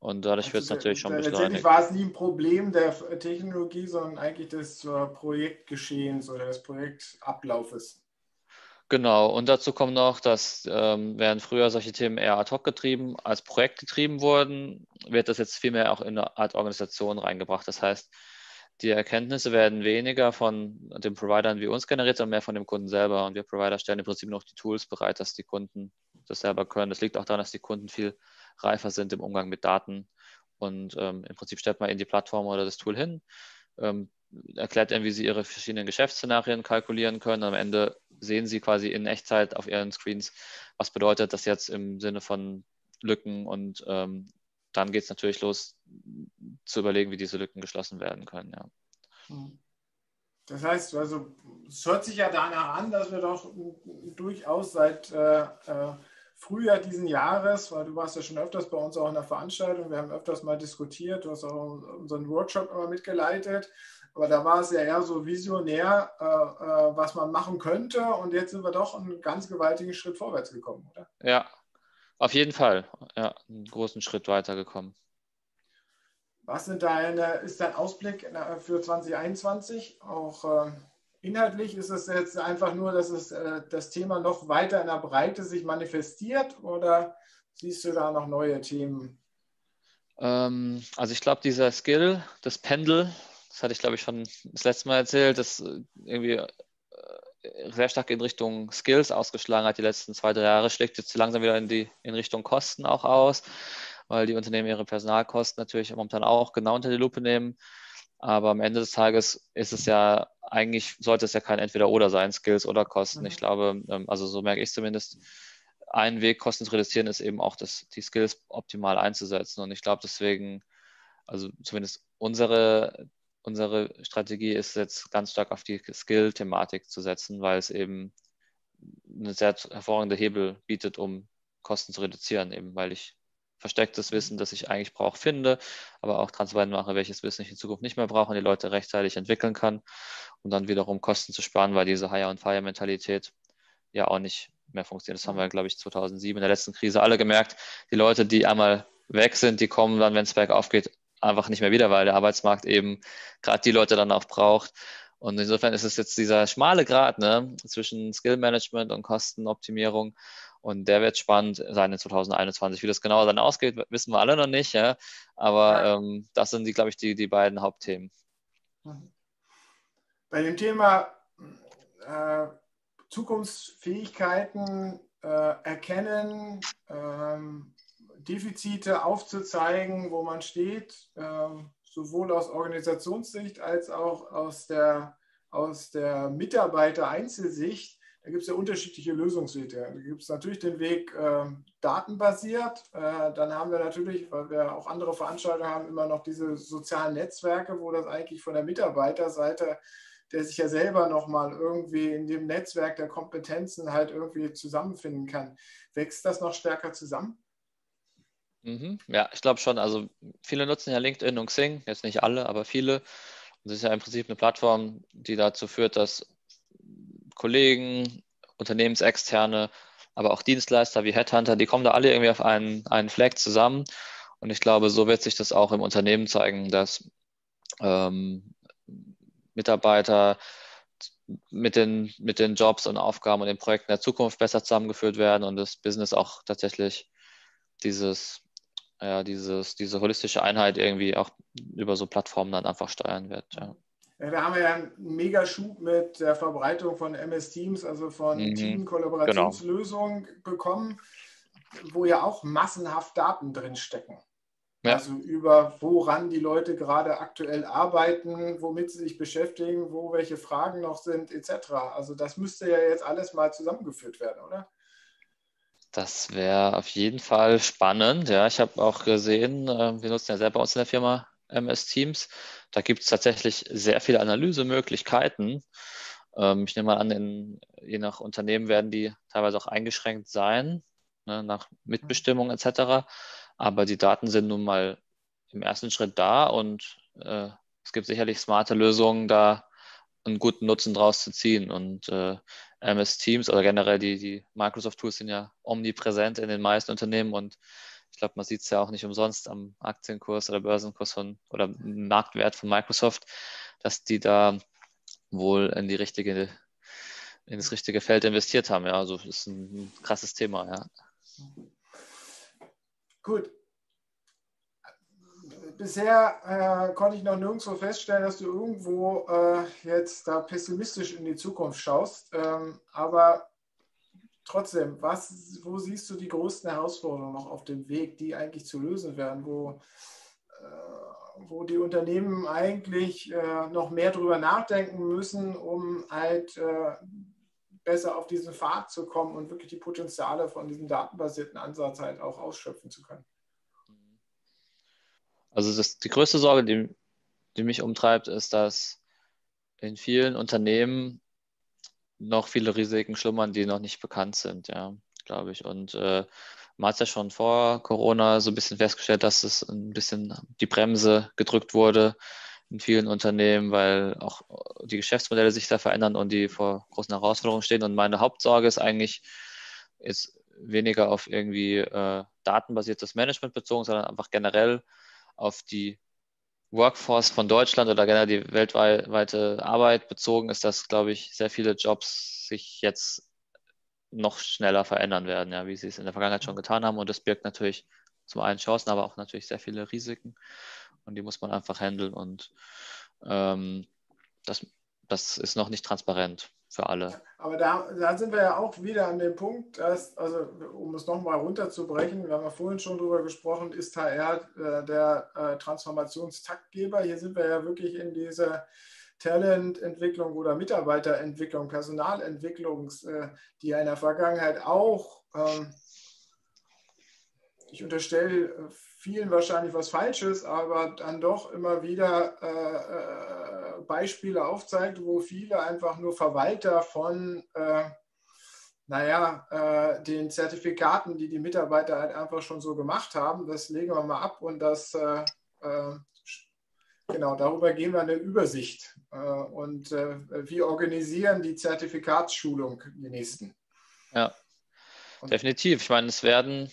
Und dadurch also wird es natürlich schon beschleunigt. Letztendlich war es nie ein Problem der Technologie, sondern eigentlich des Projektgeschehens oder des Projektablaufes. Genau, und dazu kommt noch, dass ähm, während früher solche Themen eher ad hoc getrieben als Projekt getrieben wurden, wird das jetzt viel mehr auch in eine Art Organisation reingebracht. Das heißt, die Erkenntnisse werden weniger von den Providern wie uns generiert, sondern mehr von dem Kunden selber. Und wir Provider stellen im Prinzip noch die Tools bereit, dass die Kunden das selber können. Das liegt auch daran, dass die Kunden viel reifer sind im Umgang mit Daten. Und ähm, im Prinzip stellt man in die Plattform oder das Tool hin, ähm, erklärt ihnen, wie sie ihre verschiedenen Geschäftsszenarien kalkulieren können. Am Ende sehen sie quasi in Echtzeit auf ihren Screens, was bedeutet das jetzt im Sinne von Lücken und ähm, dann geht es natürlich los, zu überlegen, wie diese Lücken geschlossen werden können. Ja. Hm. Das heißt, also es hört sich ja danach an, dass wir doch durchaus seit äh, äh, Frühjahr diesen Jahres, weil du warst ja schon öfters bei uns auch in der Veranstaltung, wir haben öfters mal diskutiert, du hast auch unseren Workshop immer mitgeleitet, aber da war es ja eher so visionär, äh, äh, was man machen könnte und jetzt sind wir doch einen ganz gewaltigen Schritt vorwärts gekommen, oder? Ja, auf jeden Fall, ja, einen großen Schritt weitergekommen. Was sind deine, ist dein Ausblick für 2021? Auch äh, inhaltlich ist es jetzt einfach nur, dass es äh, das Thema noch weiter in der Breite sich manifestiert oder siehst du da noch neue Themen? Ähm, also ich glaube, dieser Skill, das Pendel, das hatte ich glaube ich schon das letzte Mal erzählt, das äh, irgendwie sehr stark in Richtung Skills ausgeschlagen hat die letzten zwei, drei Jahre, schlägt jetzt langsam wieder in, die, in Richtung Kosten auch aus, weil die Unternehmen ihre Personalkosten natürlich momentan auch genau unter die Lupe nehmen. Aber am Ende des Tages ist es ja, eigentlich sollte es ja kein Entweder-Oder sein, Skills oder Kosten. Mhm. Ich glaube, ähm, also so merke ich zumindest, ein Weg, Kosten zu reduzieren, ist eben auch, das, die Skills optimal einzusetzen. Und ich glaube deswegen, also zumindest unsere unsere Strategie ist jetzt ganz stark auf die Skill-Thematik zu setzen, weil es eben eine sehr hervorragende Hebel bietet, um Kosten zu reduzieren, eben weil ich verstecktes Wissen, das ich eigentlich brauche, finde, aber auch transparent mache, welches Wissen ich in Zukunft nicht mehr brauche und die Leute rechtzeitig entwickeln kann, um dann wiederum Kosten zu sparen, weil diese Hire- und Fire-Mentalität ja auch nicht mehr funktioniert. Das haben wir, glaube ich, 2007 in der letzten Krise alle gemerkt. Die Leute, die einmal weg sind, die kommen dann, wenn es bergauf geht, einfach nicht mehr wieder, weil der Arbeitsmarkt eben gerade die Leute dann auch braucht. Und insofern ist es jetzt dieser schmale Grad ne, zwischen Skill Management und Kostenoptimierung. Und der wird spannend sein in 2021. Wie das genau dann ausgeht, wissen wir alle noch nicht. Ja? Aber ja. ähm, das sind, die, glaube ich, die, die beiden Hauptthemen. Bei dem Thema äh, Zukunftsfähigkeiten äh, erkennen, ähm, Defizite aufzuzeigen, wo man steht, ähm, sowohl aus Organisationssicht als auch aus der, aus der Mitarbeiter-Einzelsicht. Da gibt es ja unterschiedliche Lösungswege. Da gibt es natürlich den Weg äh, datenbasiert. Äh, dann haben wir natürlich, weil wir auch andere Veranstaltungen haben, immer noch diese sozialen Netzwerke, wo das eigentlich von der Mitarbeiterseite der sich ja selber nochmal irgendwie in dem Netzwerk der Kompetenzen halt irgendwie zusammenfinden kann. Wächst das noch stärker zusammen? Mhm. Ja, ich glaube schon. Also viele nutzen ja LinkedIn und Xing, jetzt nicht alle, aber viele. Und das ist ja im Prinzip eine Plattform, die dazu führt, dass Kollegen, Unternehmensexterne, aber auch Dienstleister wie Headhunter, die kommen da alle irgendwie auf einen, einen Fleck zusammen. Und ich glaube, so wird sich das auch im Unternehmen zeigen, dass ähm, Mitarbeiter mit den, mit den Jobs und Aufgaben und den Projekten der Zukunft besser zusammengeführt werden und das Business auch tatsächlich dieses ja, dieses, diese holistische Einheit irgendwie auch über so Plattformen dann einfach steuern wird. Ja. Da haben wir ja einen Megaschub mit der Verbreitung von MS Teams, also von mhm, Team-Kollaborationslösungen genau. bekommen, wo ja auch massenhaft Daten drin stecken. Ja. Also über woran die Leute gerade aktuell arbeiten, womit sie sich beschäftigen, wo welche Fragen noch sind, etc. Also das müsste ja jetzt alles mal zusammengeführt werden, oder? Das wäre auf jeden Fall spannend. Ja, ich habe auch gesehen, äh, wir nutzen ja selber uns in der Firma MS Teams. Da gibt es tatsächlich sehr viele Analysemöglichkeiten. Ähm, ich nehme mal an, in, je nach Unternehmen werden die teilweise auch eingeschränkt sein, ne, nach Mitbestimmung etc. Aber die Daten sind nun mal im ersten Schritt da und äh, es gibt sicherlich smarte Lösungen, da einen guten Nutzen draus zu ziehen. Und äh, MS Teams oder generell die, die Microsoft-Tools sind ja omnipräsent in den meisten Unternehmen und ich glaube, man sieht es ja auch nicht umsonst am Aktienkurs oder Börsenkurs von oder Marktwert von Microsoft, dass die da wohl in die richtige, in das richtige Feld investiert haben. Ja, also das ist ein krasses Thema, ja. Gut. Bisher äh, konnte ich noch nirgendwo feststellen, dass du irgendwo äh, jetzt da pessimistisch in die Zukunft schaust. Ähm, aber trotzdem, was, wo siehst du die größten Herausforderungen noch auf dem Weg, die eigentlich zu lösen werden, wo, äh, wo die Unternehmen eigentlich äh, noch mehr darüber nachdenken müssen, um halt äh, besser auf diesen Pfad zu kommen und wirklich die Potenziale von diesem datenbasierten Ansatz halt auch ausschöpfen zu können? Also das, die größte Sorge, die, die mich umtreibt, ist, dass in vielen Unternehmen noch viele Risiken schlummern, die noch nicht bekannt sind, ja, glaube ich. Und äh, man hat ja schon vor Corona so ein bisschen festgestellt, dass es ein bisschen die Bremse gedrückt wurde in vielen Unternehmen, weil auch die Geschäftsmodelle sich da verändern und die vor großen Herausforderungen stehen. Und meine Hauptsorge ist eigentlich, ist weniger auf irgendwie äh, datenbasiertes Management bezogen, sondern einfach generell auf die Workforce von Deutschland oder generell die weltweite Arbeit bezogen ist, dass, glaube ich, sehr viele Jobs sich jetzt noch schneller verändern werden, ja, wie sie es in der Vergangenheit schon getan haben. Und das birgt natürlich zum einen Chancen, aber auch natürlich sehr viele Risiken. Und die muss man einfach handeln. Und ähm, das, das ist noch nicht transparent für alle. Aber da, da sind wir ja auch wieder an dem Punkt, dass, also um es nochmal runterzubrechen, wir haben ja vorhin schon drüber gesprochen, ist HR äh, der äh, Transformationstaktgeber. Hier sind wir ja wirklich in dieser Talententwicklung oder Mitarbeiterentwicklung, Personalentwicklung, äh, die ja in der Vergangenheit auch, ähm, ich unterstelle äh, vielen wahrscheinlich was Falsches, aber dann doch immer wieder äh, äh, Beispiele aufzeigt, wo viele einfach nur Verwalter von, äh, naja, äh, den Zertifikaten, die die Mitarbeiter halt einfach schon so gemacht haben, das legen wir mal ab und das, äh, äh, genau, darüber gehen wir eine Übersicht und wir organisieren die Zertifikatsschulung die nächsten. Ja, definitiv. Ich meine, es werden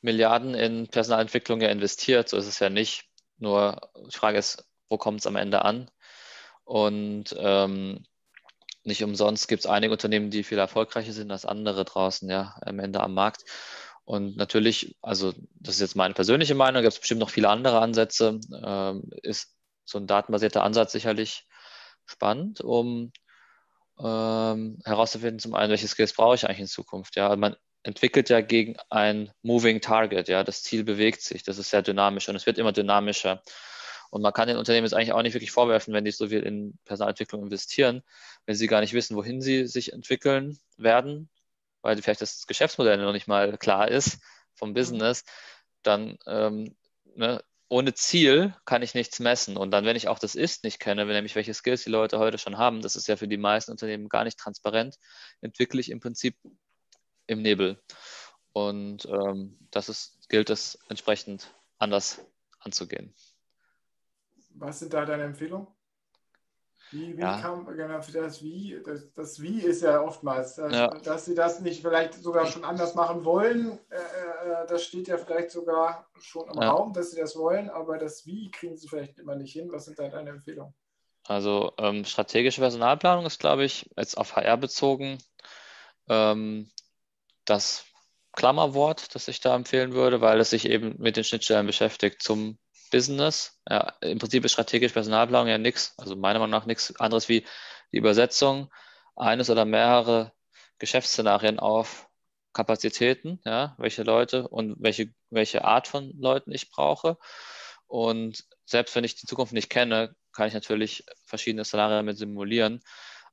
Milliarden in Personalentwicklung ja investiert, so ist es ja nicht. Nur die Frage ist, wo kommt es am Ende an? Und ähm, nicht umsonst gibt es einige Unternehmen, die viel erfolgreicher sind als andere draußen, ja, am Ende am Markt. Und natürlich, also das ist jetzt meine persönliche Meinung, gibt es bestimmt noch viele andere Ansätze, ähm, ist so ein datenbasierter Ansatz sicherlich spannend, um ähm, herauszufinden, zum einen, welche Skills brauche ich eigentlich in Zukunft. Ja, man entwickelt ja gegen ein Moving Target. Ja, das Ziel bewegt sich. Das ist sehr dynamisch und es wird immer dynamischer. Und man kann den Unternehmen jetzt eigentlich auch nicht wirklich vorwerfen, wenn die so viel in Personalentwicklung investieren, wenn sie gar nicht wissen, wohin sie sich entwickeln werden, weil vielleicht das Geschäftsmodell noch nicht mal klar ist vom Business, dann ähm, ne, ohne Ziel kann ich nichts messen. Und dann, wenn ich auch das Ist nicht kenne, wenn nämlich welche Skills die Leute heute schon haben, das ist ja für die meisten Unternehmen gar nicht transparent, entwickle ich im Prinzip im Nebel. Und ähm, das ist, gilt es entsprechend anders anzugehen. Was sind da deine Empfehlungen? Wie, wie ja. kam genau das Wie? Das, das, Wie ist ja oftmals, dass, ja. dass, sie das nicht vielleicht sogar schon anders machen wollen. Äh, äh, das steht ja vielleicht sogar schon im ja. Raum, dass sie das wollen, aber das Wie kriegen sie vielleicht immer nicht hin. Was sind da deine Empfehlungen? Also ähm, strategische Personalplanung ist, glaube ich, jetzt auf HR bezogen, ähm, das Klammerwort, das ich da empfehlen würde, weil es sich eben mit den Schnittstellen beschäftigt zum Business. Ja, Im Prinzip ist strategische Personalplanung ja nichts, also meiner Meinung nach nichts anderes wie die Übersetzung eines oder mehrere Geschäftsszenarien auf Kapazitäten, ja, welche Leute und welche, welche Art von Leuten ich brauche. Und selbst wenn ich die Zukunft nicht kenne, kann ich natürlich verschiedene Szenarien mit simulieren,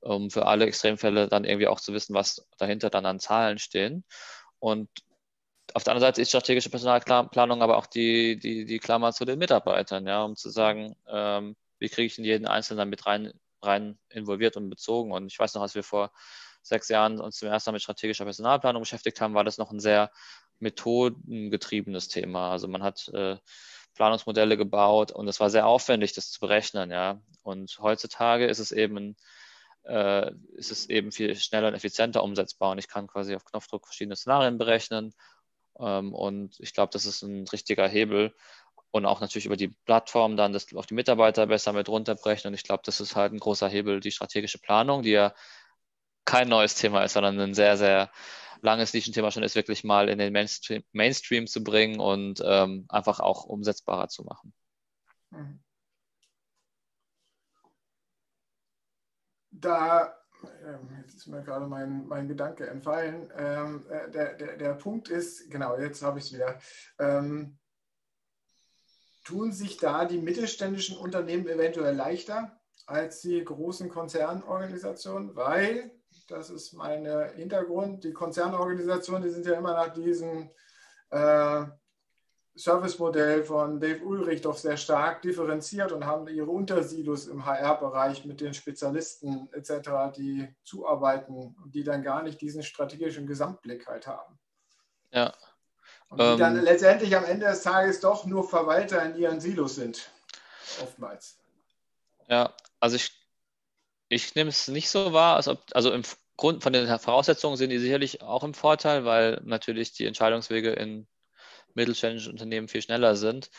um für alle Extremfälle dann irgendwie auch zu wissen, was dahinter dann an Zahlen stehen. Und auf der anderen Seite ist strategische Personalplanung aber auch die, die, die Klammer zu den Mitarbeitern, ja, um zu sagen, ähm, wie kriege ich in jeden Einzelnen damit rein, rein involviert und bezogen. Und ich weiß noch, als wir vor sechs Jahren uns zum ersten Mal mit strategischer Personalplanung beschäftigt haben, war das noch ein sehr methodengetriebenes Thema. Also man hat äh, Planungsmodelle gebaut und es war sehr aufwendig, das zu berechnen, ja. Und heutzutage ist es eben äh, ist es eben viel schneller und effizienter umsetzbar und ich kann quasi auf Knopfdruck verschiedene Szenarien berechnen ähm, und ich glaube, das ist ein richtiger Hebel und auch natürlich über die Plattform dann das auf die Mitarbeiter besser mit runterbrechen. Und ich glaube, das ist halt ein großer Hebel, die strategische Planung, die ja kein neues Thema ist, sondern ein sehr, sehr langes Nischenthema schon ist, wirklich mal in den Mainstream, Mainstream zu bringen und ähm, einfach auch umsetzbarer zu machen. Da ähm, jetzt ist mir gerade mein, mein Gedanke entfallen. Ähm, äh, der, der, der Punkt ist, genau, jetzt habe ich es wieder. Ähm, tun sich da die mittelständischen Unternehmen eventuell leichter als die großen Konzernorganisationen? Weil, das ist mein Hintergrund, die Konzernorganisationen, die sind ja immer nach diesen äh, Servicemodell von Dave Ulrich doch sehr stark differenziert und haben ihre Untersilos im HR-Bereich mit den Spezialisten etc., die zuarbeiten und die dann gar nicht diesen strategischen Gesamtblick halt haben. Ja. Und die ähm, dann letztendlich am Ende des Tages doch nur Verwalter in ihren Silos sind. Oftmals. Ja, also ich, ich nehme es nicht so wahr, als ob, also im Grund von den Voraussetzungen sind die sicherlich auch im Vorteil, weil natürlich die Entscheidungswege in mittelständische Unternehmen viel schneller sind.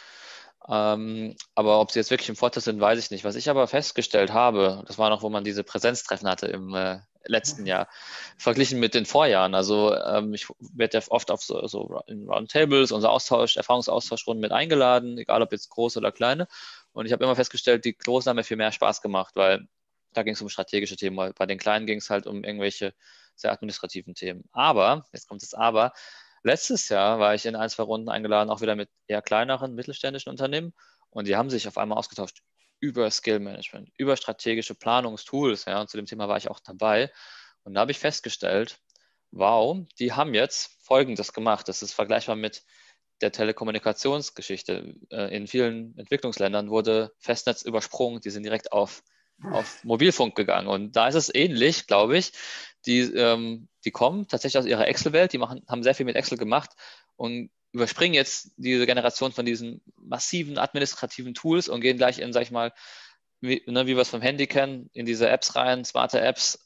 Ähm, aber ob sie jetzt wirklich im Vorteil sind, weiß ich nicht. Was ich aber festgestellt habe, das war noch, wo man diese Präsenztreffen hatte im äh, letzten Jahr, verglichen mit den Vorjahren. Also ähm, ich werde ja oft auf so, so in Roundtables, unser Austausch, Erfahrungsaustauschrunden mit eingeladen, egal ob jetzt groß oder kleine. Und ich habe immer festgestellt, die großen haben mir viel mehr Spaß gemacht, weil da ging es um strategische Themen. Bei den kleinen ging es halt um irgendwelche sehr administrativen Themen. Aber, jetzt kommt das Aber, Letztes Jahr war ich in ein, zwei Runden eingeladen, auch wieder mit eher kleineren mittelständischen Unternehmen. Und die haben sich auf einmal ausgetauscht über Skill Management, über strategische Planungstools. Ja, und zu dem Thema war ich auch dabei. Und da habe ich festgestellt, wow, die haben jetzt Folgendes gemacht. Das ist vergleichbar mit der Telekommunikationsgeschichte. Äh, in vielen Entwicklungsländern wurde Festnetz übersprungen, die sind direkt auf, auf Mobilfunk gegangen. Und da ist es ähnlich, glaube ich die, ähm, die kommen tatsächlich aus ihrer Excel-Welt, die machen, haben sehr viel mit Excel gemacht und überspringen jetzt diese Generation von diesen massiven administrativen Tools und gehen gleich in, sag ich mal, wie, ne, wie wir es vom Handy kennen, in diese Apps rein, smarte Apps,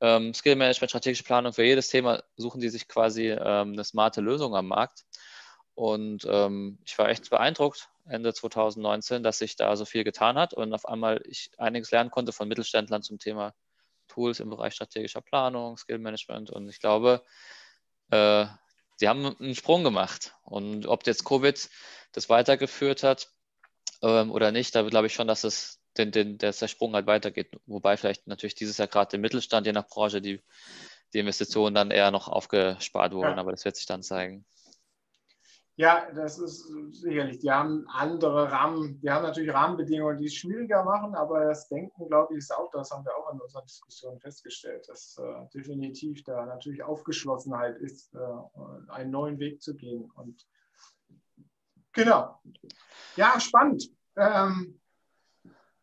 ähm, Skill Management, strategische Planung. Für jedes Thema suchen die sich quasi ähm, eine smarte Lösung am Markt. Und ähm, ich war echt beeindruckt Ende 2019, dass sich da so viel getan hat und auf einmal ich einiges lernen konnte von Mittelständlern zum Thema Tools im Bereich strategischer Planung, Skill Management und ich glaube, äh, sie haben einen Sprung gemacht. Und ob jetzt Covid das weitergeführt hat ähm, oder nicht, da glaube ich schon, dass es den, den, dass der Sprung halt weitergeht. Wobei vielleicht natürlich dieses Jahr gerade im Mittelstand, je nach Branche, die, die Investitionen dann eher noch aufgespart wurden, ja. aber das wird sich dann zeigen. Ja, das ist sicherlich. Die haben andere Rahmen, die haben natürlich Rahmenbedingungen, die es schwieriger machen, aber das Denken, glaube ich, ist auch, das haben wir auch in unserer Diskussion festgestellt, dass äh, definitiv da natürlich Aufgeschlossenheit ist, äh, einen neuen Weg zu gehen. Und genau. Ja, spannend. Ähm,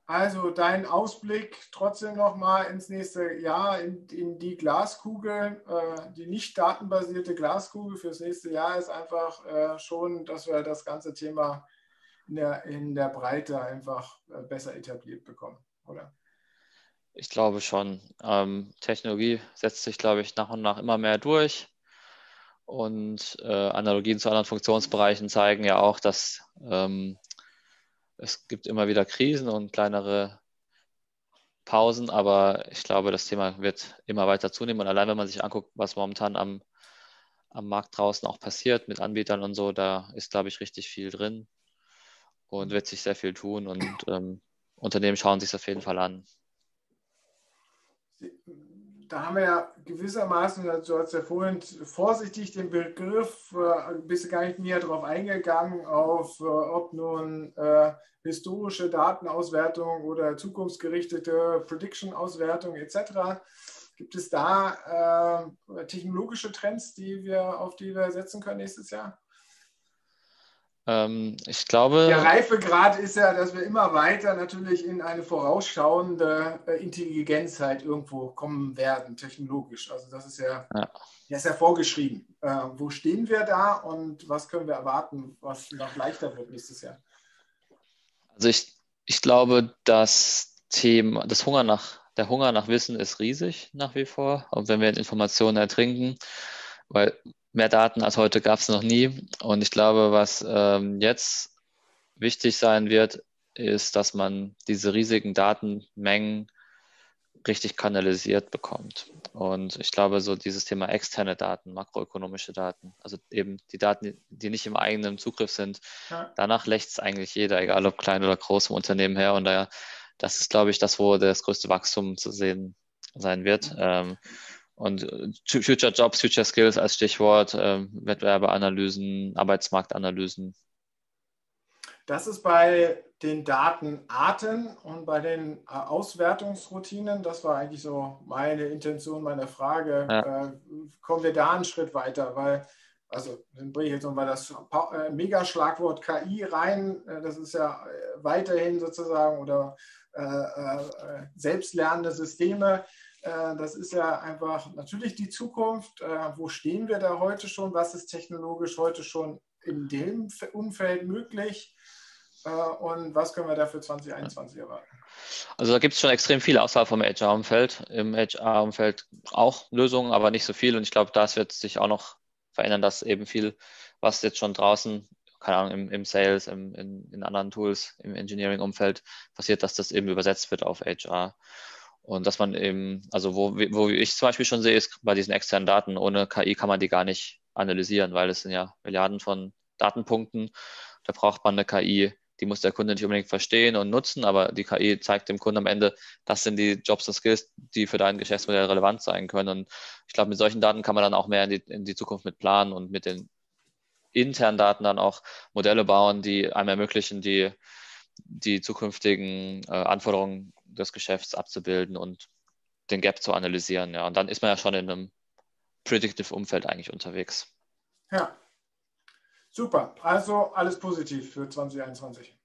also dein Ausblick trotzdem nochmal ins nächste Jahr in, in die Glaskugel, äh, die nicht datenbasierte Glaskugel fürs nächste Jahr ist einfach äh, schon, dass wir das ganze Thema in der, in der Breite einfach äh, besser etabliert bekommen, oder? Ich glaube schon. Ähm, Technologie setzt sich, glaube ich, nach und nach immer mehr durch. Und äh, Analogien zu anderen Funktionsbereichen zeigen ja auch, dass ähm, es gibt immer wieder Krisen und kleinere Pausen, aber ich glaube, das Thema wird immer weiter zunehmen. Und allein wenn man sich anguckt, was momentan am, am Markt draußen auch passiert mit Anbietern und so. Da ist, glaube ich, richtig viel drin und wird sich sehr viel tun und ähm, Unternehmen schauen sich es auf jeden Fall an. Da haben wir ja gewissermaßen, du hast ja vorhin vorsichtig den Begriff, äh, bist du gar nicht näher darauf eingegangen, auf äh, ob nun äh, historische Datenauswertung oder zukunftsgerichtete Prediction-Auswertung etc. Gibt es da äh, technologische Trends, die wir, auf die wir setzen können nächstes Jahr? Ähm, ich glaube. Der Reifegrad ist ja, dass wir immer weiter natürlich in eine vorausschauende äh, Intelligenz halt irgendwo kommen werden, technologisch. Also das ist ja, ja. Das ist ja vorgeschrieben. Äh, wo stehen wir da und was können wir erwarten, was noch leichter wird nächstes Jahr? Also ich, ich glaube, das Thema, das Hunger nach der Hunger nach Wissen ist riesig nach wie vor. Und wenn wir Informationen ertrinken, weil mehr Daten als heute gab es noch nie. Und ich glaube, was ähm, jetzt wichtig sein wird, ist, dass man diese riesigen Datenmengen richtig kanalisiert bekommt. Und ich glaube, so dieses Thema externe Daten, makroökonomische Daten, also eben die Daten, die nicht im eigenen Zugriff sind, ja. danach lächzt es eigentlich jeder, egal ob klein oder groß im Unternehmen her. Und daher das ist, glaube ich, das, wo das größte Wachstum zu sehen sein wird. Ähm, und äh, Future Jobs, Future Skills als Stichwort, ähm, Wettbewerbeanalysen, Arbeitsmarktanalysen. Das ist bei den Datenarten und bei den äh, Auswertungsroutinen, das war eigentlich so meine Intention meine Frage, ja. äh, kommen wir da einen Schritt weiter, weil, also dann bringe ich jetzt nochmal das äh, Megaschlagwort KI rein, das ist ja weiterhin sozusagen oder äh, äh, selbstlernende Systeme. Äh, das ist ja einfach natürlich die Zukunft. wo stehen wir da heute schon? Was ist technologisch heute schon in dem Umfeld möglich? und was können wir da für 2021 erwarten? Also da gibt es schon extrem viel außerhalb vom HR-Umfeld. Im HR-Umfeld auch Lösungen, aber nicht so viel. Und ich glaube, das wird sich auch noch verändern, dass eben viel, was jetzt schon draußen keine Ahnung, im, im Sales, im, in, in anderen Tools, im Engineering-Umfeld passiert, dass das eben übersetzt wird auf HR. Und dass man eben, also wo, wo ich zum Beispiel schon sehe, ist bei diesen externen Daten, ohne KI kann man die gar nicht analysieren, weil es sind ja Milliarden von Datenpunkten. Da braucht man eine KI, die muss der Kunde nicht unbedingt verstehen und nutzen, aber die KI zeigt dem Kunden am Ende, das sind die Jobs und Skills, die für dein Geschäftsmodell relevant sein können. Und ich glaube, mit solchen Daten kann man dann auch mehr in die, in die Zukunft mit planen und mit den internen Daten dann auch Modelle bauen, die einem ermöglichen, die, die zukünftigen äh, Anforderungen des Geschäfts abzubilden und den Gap zu analysieren. Ja. Und dann ist man ja schon in einem Predictive-Umfeld eigentlich unterwegs. Ja, super. Also alles positiv für 2021.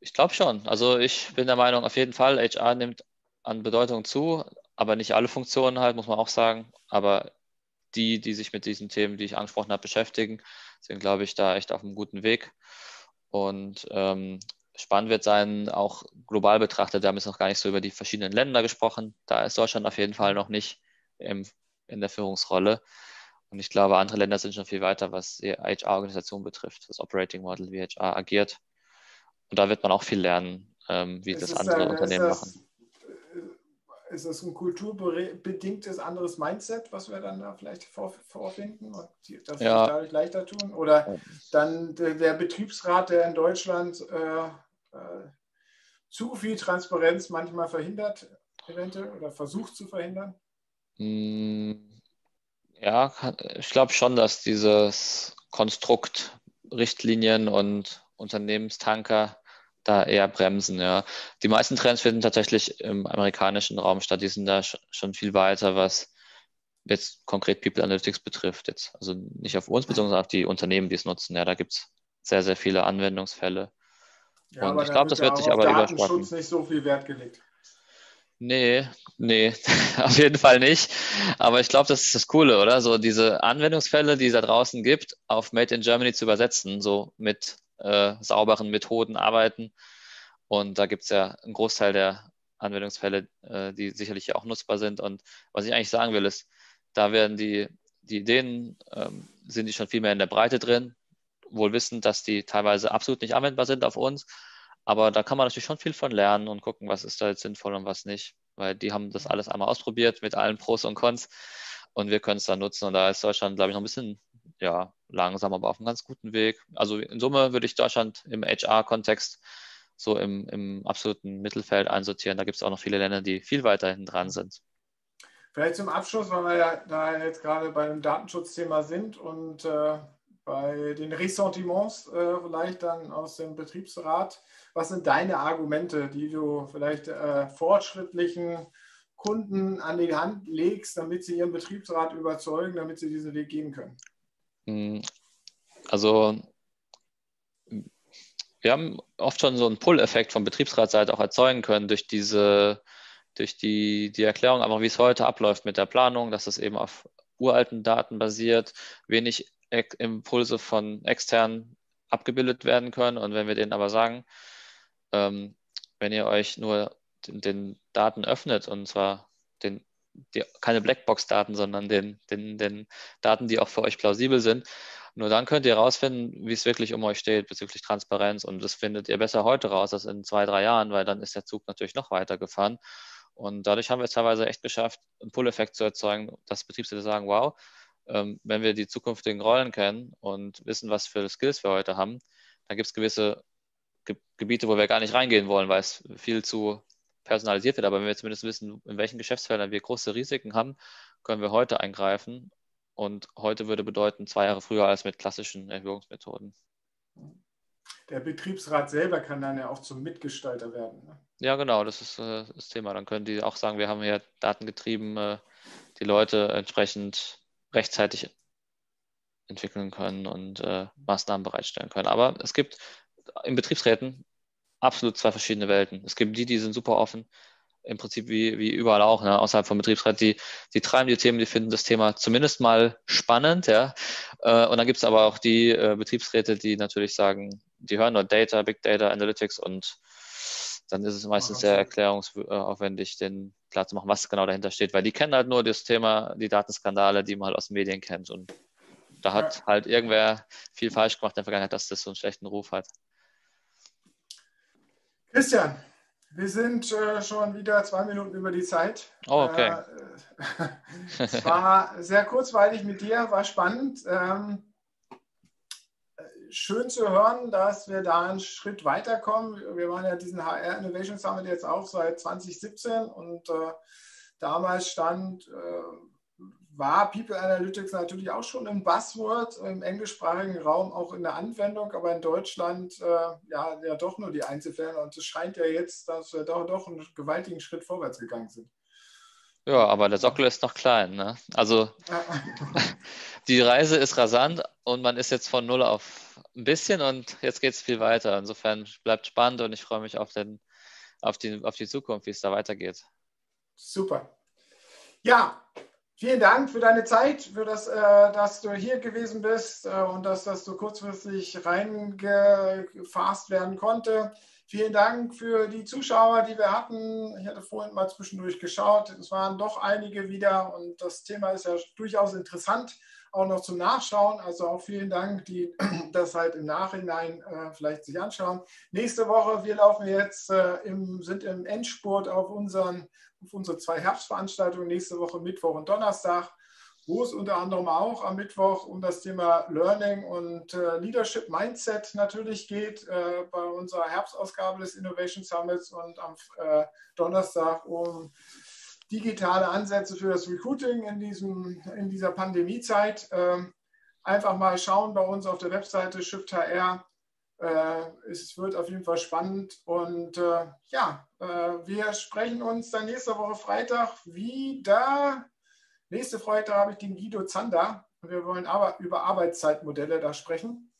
Ich glaube schon. Also ich bin der Meinung, auf jeden Fall, HR nimmt an Bedeutung zu, aber nicht alle Funktionen halt, muss man auch sagen. Aber die, die sich mit diesen Themen, die ich angesprochen habe, beschäftigen, sind, glaube ich, da echt auf einem guten Weg. Und ähm, spannend wird sein, auch global betrachtet, wir haben jetzt noch gar nicht so über die verschiedenen Länder gesprochen. Da ist Deutschland auf jeden Fall noch nicht im, in der Führungsrolle. Und ich glaube, andere Länder sind schon viel weiter, was die HR-Organisation betrifft, das Operating Model, wie HR agiert. Und da wird man auch viel lernen, ähm, wie es das andere Unternehmen das, machen ist es ein kulturbedingtes anderes Mindset, was wir dann da vielleicht vor, vorfinden und das ja. dadurch leichter tun? Oder dann der, der Betriebsrat, der in Deutschland äh, äh, zu viel Transparenz manchmal verhindert, eventuell, oder versucht zu verhindern? Hm, ja, ich glaube schon, dass dieses Konstrukt Richtlinien und Unternehmenstanker da eher bremsen, ja. Die meisten Trends finden tatsächlich im amerikanischen Raum statt. Die sind da schon viel weiter, was jetzt konkret People Analytics betrifft. Jetzt. Also nicht auf uns bezogen, sondern auf die Unternehmen, die es nutzen. Ja, da gibt es sehr, sehr viele Anwendungsfälle. Ja, Und ich glaube, das wird sich aber überspannen. nicht so viel Wert gelegt. Nee, nee, auf jeden Fall nicht. Aber ich glaube, das ist das Coole, oder? So diese Anwendungsfälle, die es da draußen gibt, auf Made in Germany zu übersetzen, so mit äh, sauberen Methoden arbeiten. Und da gibt es ja einen Großteil der Anwendungsfälle, äh, die sicherlich auch nutzbar sind. Und was ich eigentlich sagen will, ist, da werden die, die Ideen, ähm, sind die schon viel mehr in der Breite drin, wohl wissend, dass die teilweise absolut nicht anwendbar sind auf uns. Aber da kann man natürlich schon viel von lernen und gucken, was ist da jetzt sinnvoll und was nicht. Weil die haben das alles einmal ausprobiert mit allen Pros und Cons und wir können es dann nutzen. Und da ist Deutschland, glaube ich, noch ein bisschen ja, langsam, aber auf einem ganz guten Weg. Also in Summe würde ich Deutschland im HR-Kontext so im, im absoluten Mittelfeld einsortieren. Da gibt es auch noch viele Länder, die viel weiter hinten dran sind. Vielleicht zum Abschluss, weil wir ja da jetzt gerade bei dem Datenschutzthema sind und äh, bei den Ressentiments äh, vielleicht dann aus dem Betriebsrat. Was sind deine Argumente, die du vielleicht äh, fortschrittlichen Kunden an die Hand legst, damit sie ihren Betriebsrat überzeugen, damit sie diesen Weg gehen können? Hm, also wir haben oft schon so einen Pull-Effekt von Betriebsratsseite auch erzeugen können durch diese, durch die, die Erklärung, aber wie es heute abläuft mit der Planung, dass es eben auf uralten Daten basiert, wenig Impulse von extern abgebildet werden können. Und wenn wir denen aber sagen, ähm, wenn ihr euch nur den, den, Daten öffnet, und zwar den, die, keine Blackbox-Daten, sondern den, den, den Daten, die auch für euch plausibel sind, nur dann könnt ihr herausfinden, wie es wirklich um euch steht bezüglich Transparenz. Und das findet ihr besser heute raus als in zwei, drei Jahren, weil dann ist der Zug natürlich noch weiter gefahren. Und dadurch haben wir es teilweise echt geschafft, einen Pull-Effekt zu erzeugen, dass Betriebsräte sagen, wow, ähm, wenn wir die zukünftigen Rollen kennen und wissen, was für Skills wir heute haben, dann gibt es gewisse Ge Gebiete, wo wir gar nicht reingehen wollen, weil es viel zu personalisiert wird. Aber wenn wir zumindest wissen, in welchen Geschäftsfeldern wir große Risiken haben, können wir heute eingreifen und heute würde bedeuten zwei Jahre früher als mit klassischen Erhöhungsmethoden. Der Betriebsrat selber kann dann ja auch zum Mitgestalter werden. Ne? Ja, genau, das ist äh, das Thema. Dann können die auch sagen, wir haben hier datengetrieben äh, die Leute entsprechend rechtzeitig entwickeln können und äh, Maßnahmen bereitstellen können. Aber es gibt in Betriebsräten absolut zwei verschiedene Welten. Es gibt die, die sind super offen, im Prinzip wie, wie überall auch, ne, außerhalb vom Betriebsrat, die, die treiben die Themen, die finden das Thema zumindest mal spannend, ja. Äh, und dann gibt es aber auch die äh, Betriebsräte, die natürlich sagen, die hören nur Data, Big Data, Analytics und dann ist es meistens sehr erklärungsaufwendig, den klar zu machen, was genau dahinter steht, weil die kennen halt nur das Thema, die Datenskandale, die man halt aus den Medien kennt. Und da hat halt irgendwer viel falsch gemacht in der Vergangenheit, dass das so einen schlechten Ruf hat. Christian, wir sind äh, schon wieder zwei Minuten über die Zeit. Oh, okay. Äh, es war sehr kurzweilig mit dir, war spannend. Ähm, schön zu hören, dass wir da einen Schritt weiterkommen. Wir waren ja diesen HR Innovation Summit jetzt auch seit 2017 und äh, damals stand äh, war People Analytics natürlich auch schon ein Buzzword im englischsprachigen Raum, auch in der Anwendung, aber in Deutschland äh, ja, ja doch nur die Einzelfälle. Und es scheint ja jetzt, dass wir doch, doch einen gewaltigen Schritt vorwärts gegangen sind. Ja, aber der Sockel ist noch klein. Ne? Also die Reise ist rasant und man ist jetzt von null auf ein bisschen und jetzt geht es viel weiter. Insofern bleibt spannend und ich freue mich auf, den, auf, die, auf die Zukunft, wie es da weitergeht. Super. Ja, Vielen Dank für deine Zeit, für das, äh, dass du hier gewesen bist äh, und dass das so kurzfristig reingefasst werden konnte. Vielen Dank für die Zuschauer, die wir hatten. Ich hatte vorhin mal zwischendurch geschaut. Es waren doch einige wieder und das Thema ist ja durchaus interessant, auch noch zum Nachschauen. Also auch vielen Dank, die das halt im Nachhinein äh, vielleicht sich anschauen. Nächste Woche, wir laufen jetzt, äh, im, sind im Endspurt auf unseren auf unsere zwei Herbstveranstaltungen nächste Woche Mittwoch und Donnerstag, wo es unter anderem auch am Mittwoch um das Thema Learning und äh, Leadership Mindset natürlich geht, äh, bei unserer Herbstausgabe des Innovation Summits und am äh, Donnerstag um digitale Ansätze für das Recruiting in, diesem, in dieser Pandemiezeit. Ähm, einfach mal schauen bei uns auf der Webseite Shift HR es wird auf jeden Fall spannend. Und äh, ja, äh, wir sprechen uns dann nächste Woche Freitag wieder. Nächste Freitag habe ich den Guido Zander. Wir wollen aber über Arbeitszeitmodelle da sprechen.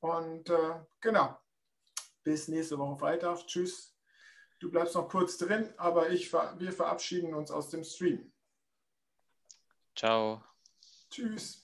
Und äh, genau, bis nächste Woche Freitag. Tschüss. Du bleibst noch kurz drin, aber ich, wir verabschieden uns aus dem Stream. Ciao. Tschüss.